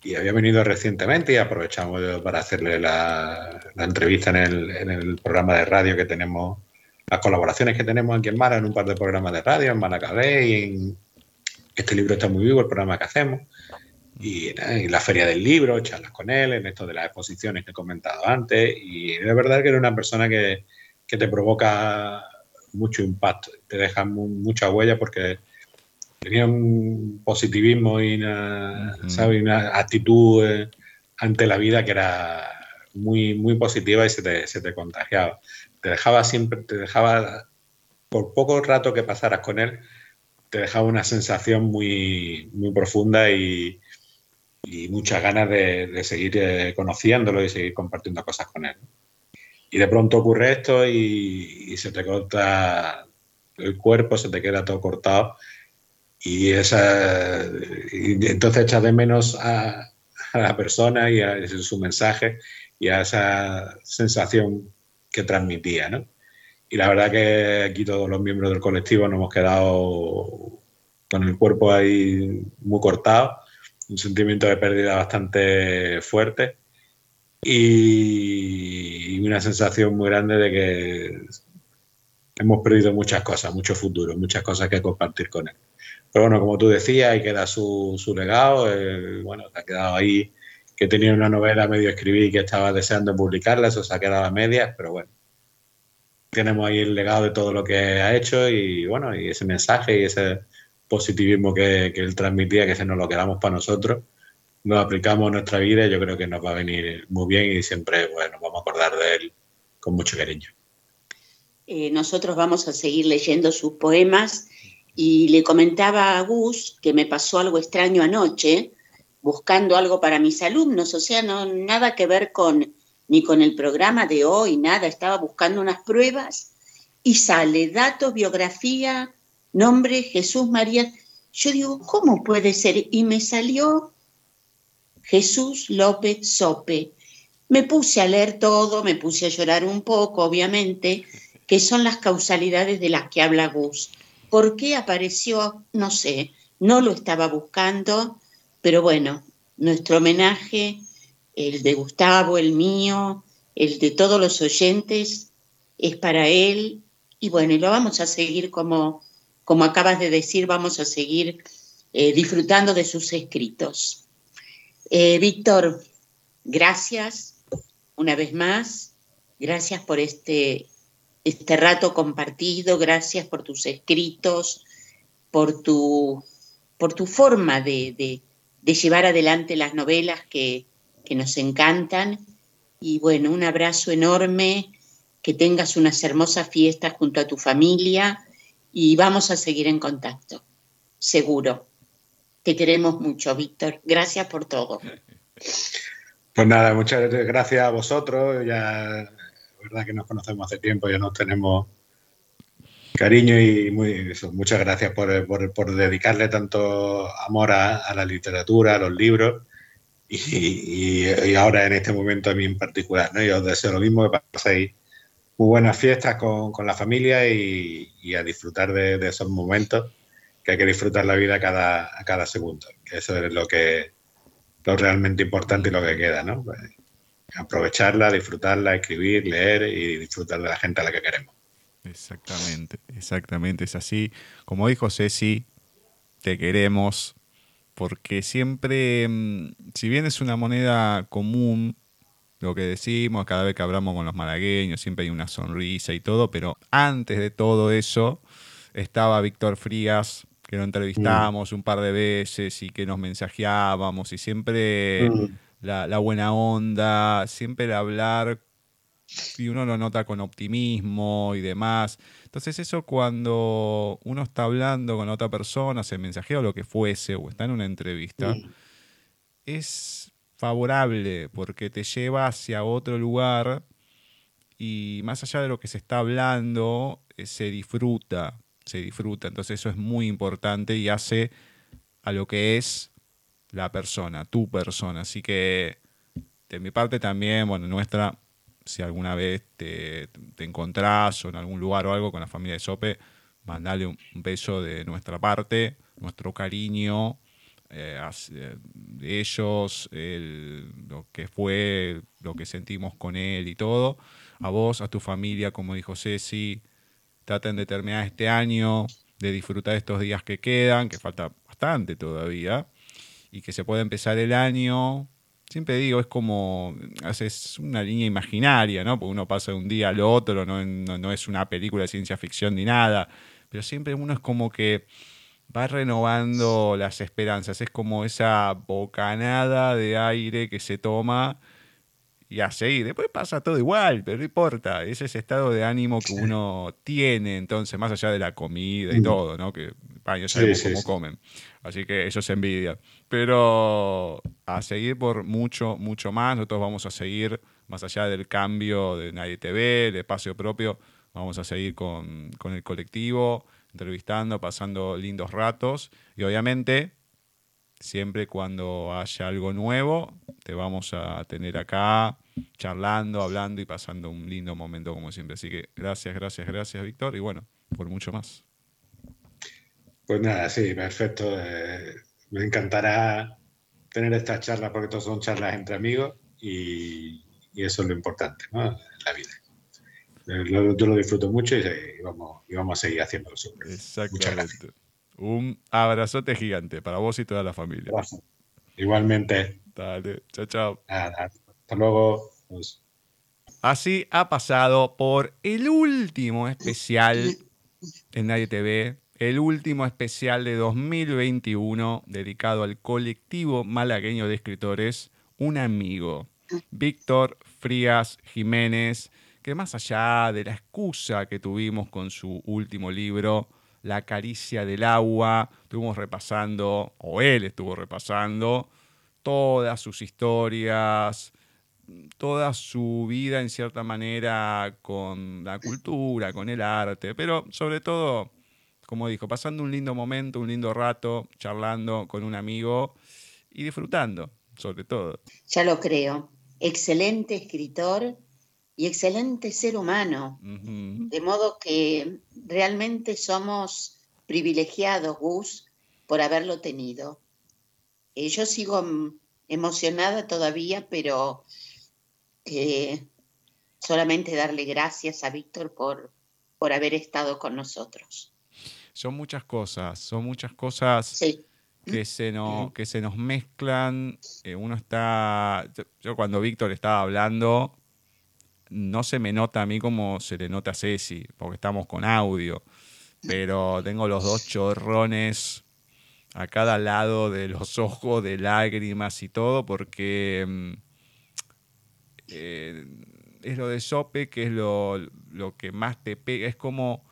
y había venido recientemente y aprovechamos para hacerle la, entrevista en el, en el, programa de radio que tenemos las colaboraciones que tenemos aquí en Mara, en un par de programas de radio, en Maracabé y en este libro está muy vivo, el programa que hacemos, y en la feria del libro, charlas con él, en esto de las exposiciones que he comentado antes, y de verdad que era una persona que, te provoca mucho impacto, te deja mucha huella porque tenía un positivismo y una, una actitud eh, ante la vida que era muy, muy positiva y se te, se te contagiaba. Te dejaba siempre, te dejaba, por poco rato que pasaras con él, te dejaba una sensación muy, muy profunda y, muchas ganas de, seguir eh, conociéndolo y seguir compartiendo cosas con él. y de pronto ocurre esto y, se te corta el cuerpo, se te queda todo cortado y, esa, y entonces echas de menos a, la persona y a su mensaje y a esa sensación que transmitía, ¿no? Y la verdad que aquí todos los miembros del colectivo nos hemos quedado con el cuerpo ahí muy cortado, un sentimiento de pérdida bastante fuerte y una sensación muy grande de que hemos perdido muchas cosas, mucho futuro, muchas cosas que compartir con él. Pero bueno, como tú decías, ahí queda su, su legado, eh, bueno, ha quedado ahí que tenía una novela medio escribí que estaba deseando publicarla, eso se ha quedado a medias, pero bueno, tenemos ahí el legado de todo lo que ha hecho y bueno, y ese mensaje y ese positivismo que, él transmitía, que se nos lo quedamos para nosotros, lo aplicamos nuestra vida y yo creo que nos va a venir muy bien y siempre bueno, nos vamos a acordar de él con mucho cariño. Eh, nosotros vamos a seguir leyendo sus poemas y le comentaba a Gus que me pasó algo extraño anoche buscando algo para mis alumnos, o sea, no nada que ver con ni con el programa de hoy, nada, estaba buscando unas pruebas y sale datos, biografía, nombre, Jesús María. Yo digo, ¿cómo puede ser? Y me salió Jesús López Sope. Me puse a leer todo, me puse a llorar un poco, obviamente, que son las causalidades de las que habla Gus. ¿Por qué apareció? No sé, no lo estaba buscando, pero bueno, nuestro homenaje, el de Gustavo, el mío, el de todos los oyentes, es para él. Y bueno, lo vamos a seguir como, como acabas de decir, vamos a seguir eh, disfrutando de sus escritos. Eh, Víctor, gracias una vez más, gracias por este, este rato compartido, gracias por tus escritos, por tu, por tu forma de, de llevar adelante las novelas que, nos encantan. Y bueno, un abrazo enorme, que tengas unas hermosas fiestas junto a tu familia y vamos a seguir en contacto, seguro. Te queremos mucho, Víctor. Gracias por todo. Pues nada, muchas gracias a vosotros. Ya, es verdad que nos conocemos hace tiempo, ya nos tenemos cariño y muy, muchas gracias por, dedicarle tanto amor a, la literatura, a los libros y, ahora en este momento a mí en particular. ¿no? Yo os deseo lo mismo, que paséis muy buenas fiestas con, la familia y, a disfrutar de, esos momentos, que hay que disfrutar la vida cada, a cada segundo. Eso es lo que lo realmente importante y lo que queda, ¿no? Pues, aprovecharla, disfrutarla, escribir, leer y disfrutar de la gente a la que queremos. Exactamente, exactamente, es así. Como dijo Ceci, te queremos, porque siempre, mm, si bien es una moneda común, lo que decimos cada vez que hablamos con los malagueños, siempre hay una sonrisa y todo, pero antes de todo eso estaba Víctor Frías, que lo entrevistamos un par de veces y que nos mensajeábamos y siempre mm. la, la, buena onda, siempre el hablar y uno lo nota con optimismo y demás. Entonces eso cuando uno está hablando con otra persona, se mensajea o lo que fuese, o está en una entrevista, es favorable porque te lleva hacia otro lugar y más allá de lo que se está hablando, eh, se disfruta, se disfruta. Entonces eso es muy importante y hace a lo que es la persona, tu persona. Así que de mi parte también, bueno, nuestra si alguna vez te, encontrás o en algún lugar o algo con la familia de Sope, mandale un, beso de nuestra parte, nuestro cariño eh, eh, de ellos, lo que fue, lo que sentimos con él y todo. A vos, a tu familia, como dijo Ceci, traten de terminar este año, de disfrutar estos días que quedan, que falta bastante todavía, y que se pueda empezar el año siempre digo, es como, es una línea imaginaria, ¿no? Porque uno pasa de un día al otro, no, no, es una película de ciencia ficción ni nada, pero siempre uno es como que va renovando las esperanzas, es como esa bocanada de aire que se toma y a seguir. Después pasa todo igual, pero no importa. Es ese estado de ánimo que uno tiene, entonces, más allá de la comida y todo, ¿no? Que Ah, ya sabemos cómo comen. Así que eso es envidia. Pero a seguir por mucho, mucho más. Nosotros vamos a seguir, más allá del cambio de Nadie TV, de espacio propio, vamos a seguir con, con el colectivo, entrevistando, pasando lindos ratos. Y obviamente, siempre cuando haya algo nuevo, te vamos a tener acá charlando, hablando y pasando un lindo momento como siempre. Así que gracias, gracias, gracias, Víctor. Y bueno, por mucho más. Pues nada, sí, perfecto. Eh, me encantará tener estas charlas porque todas son charlas entre amigos y, eso es lo importante ¿no? en la vida. Eh, yo lo disfruto mucho y, vamos, y vamos a seguir haciéndolo siempre. Exactamente. Un abrazote gigante para vos y toda la familia. Igualmente. Dale, chao, chao. hasta luego. Así ha pasado por el último especial en Nadie TV el último especial de 2021 dedicado al colectivo malagueño de escritores, un amigo, Víctor Frías Jiménez, que más allá de la excusa que tuvimos con su último libro, La caricia del agua, estuvimos repasando, o él estuvo repasando, todas sus historias, toda su vida en cierta manera con la cultura, con el arte, pero sobre todo como dijo, pasando un lindo momento, un lindo rato, charlando con un amigo y disfrutando, sobre todo. Ya lo creo. Excelente escritor y excelente ser humano. De modo que realmente somos privilegiados, Gus, por haberlo tenido. Eh, yo sigo emocionada todavía, pero eh, solamente darle gracias a Víctor por, por haber estado con nosotros son muchas cosas, son muchas cosas que, se nos, que se nos mezclan. Eh, uno está, yo, cuando Víctor estaba hablando, no se me nota a mí como se le nota a Ceci, porque estamos con audio, pero tengo los dos chorrones a cada lado de los ojos, de lágrimas y todo, porque mm, eh, es lo de Sope que es lo, lo que más te pega, es como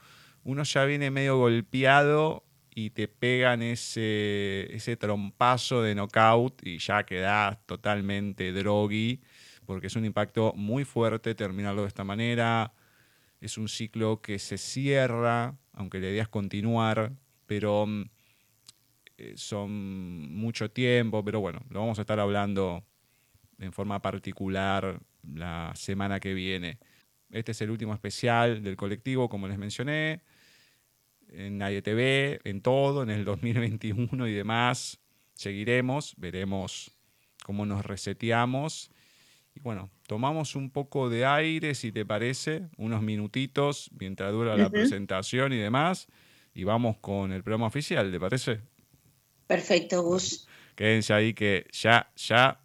uno ya viene medio golpeado y te pegan ese, ese trompazo de knockout y ya quedas totalmente drogui, porque es un impacto muy fuerte terminarlo de esta manera. Es un ciclo que se cierra, aunque la idea es continuar, pero mm, eh, son mucho tiempo, pero bueno, lo vamos a estar hablando en forma particular la semana que viene. Este es el último especial del colectivo, como les mencioné en Nadie TV, en todo, en el 2021 y demás. Seguiremos, veremos cómo nos reseteamos. Y bueno, tomamos un poco de aire, si te parece, unos minutitos mientras dura la presentación y demás. Y vamos con el programa oficial, ¿te parece? Perfecto, Gus. Quédense ahí que ya, ya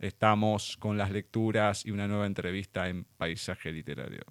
estamos con las lecturas y una nueva entrevista en Paisaje Literario.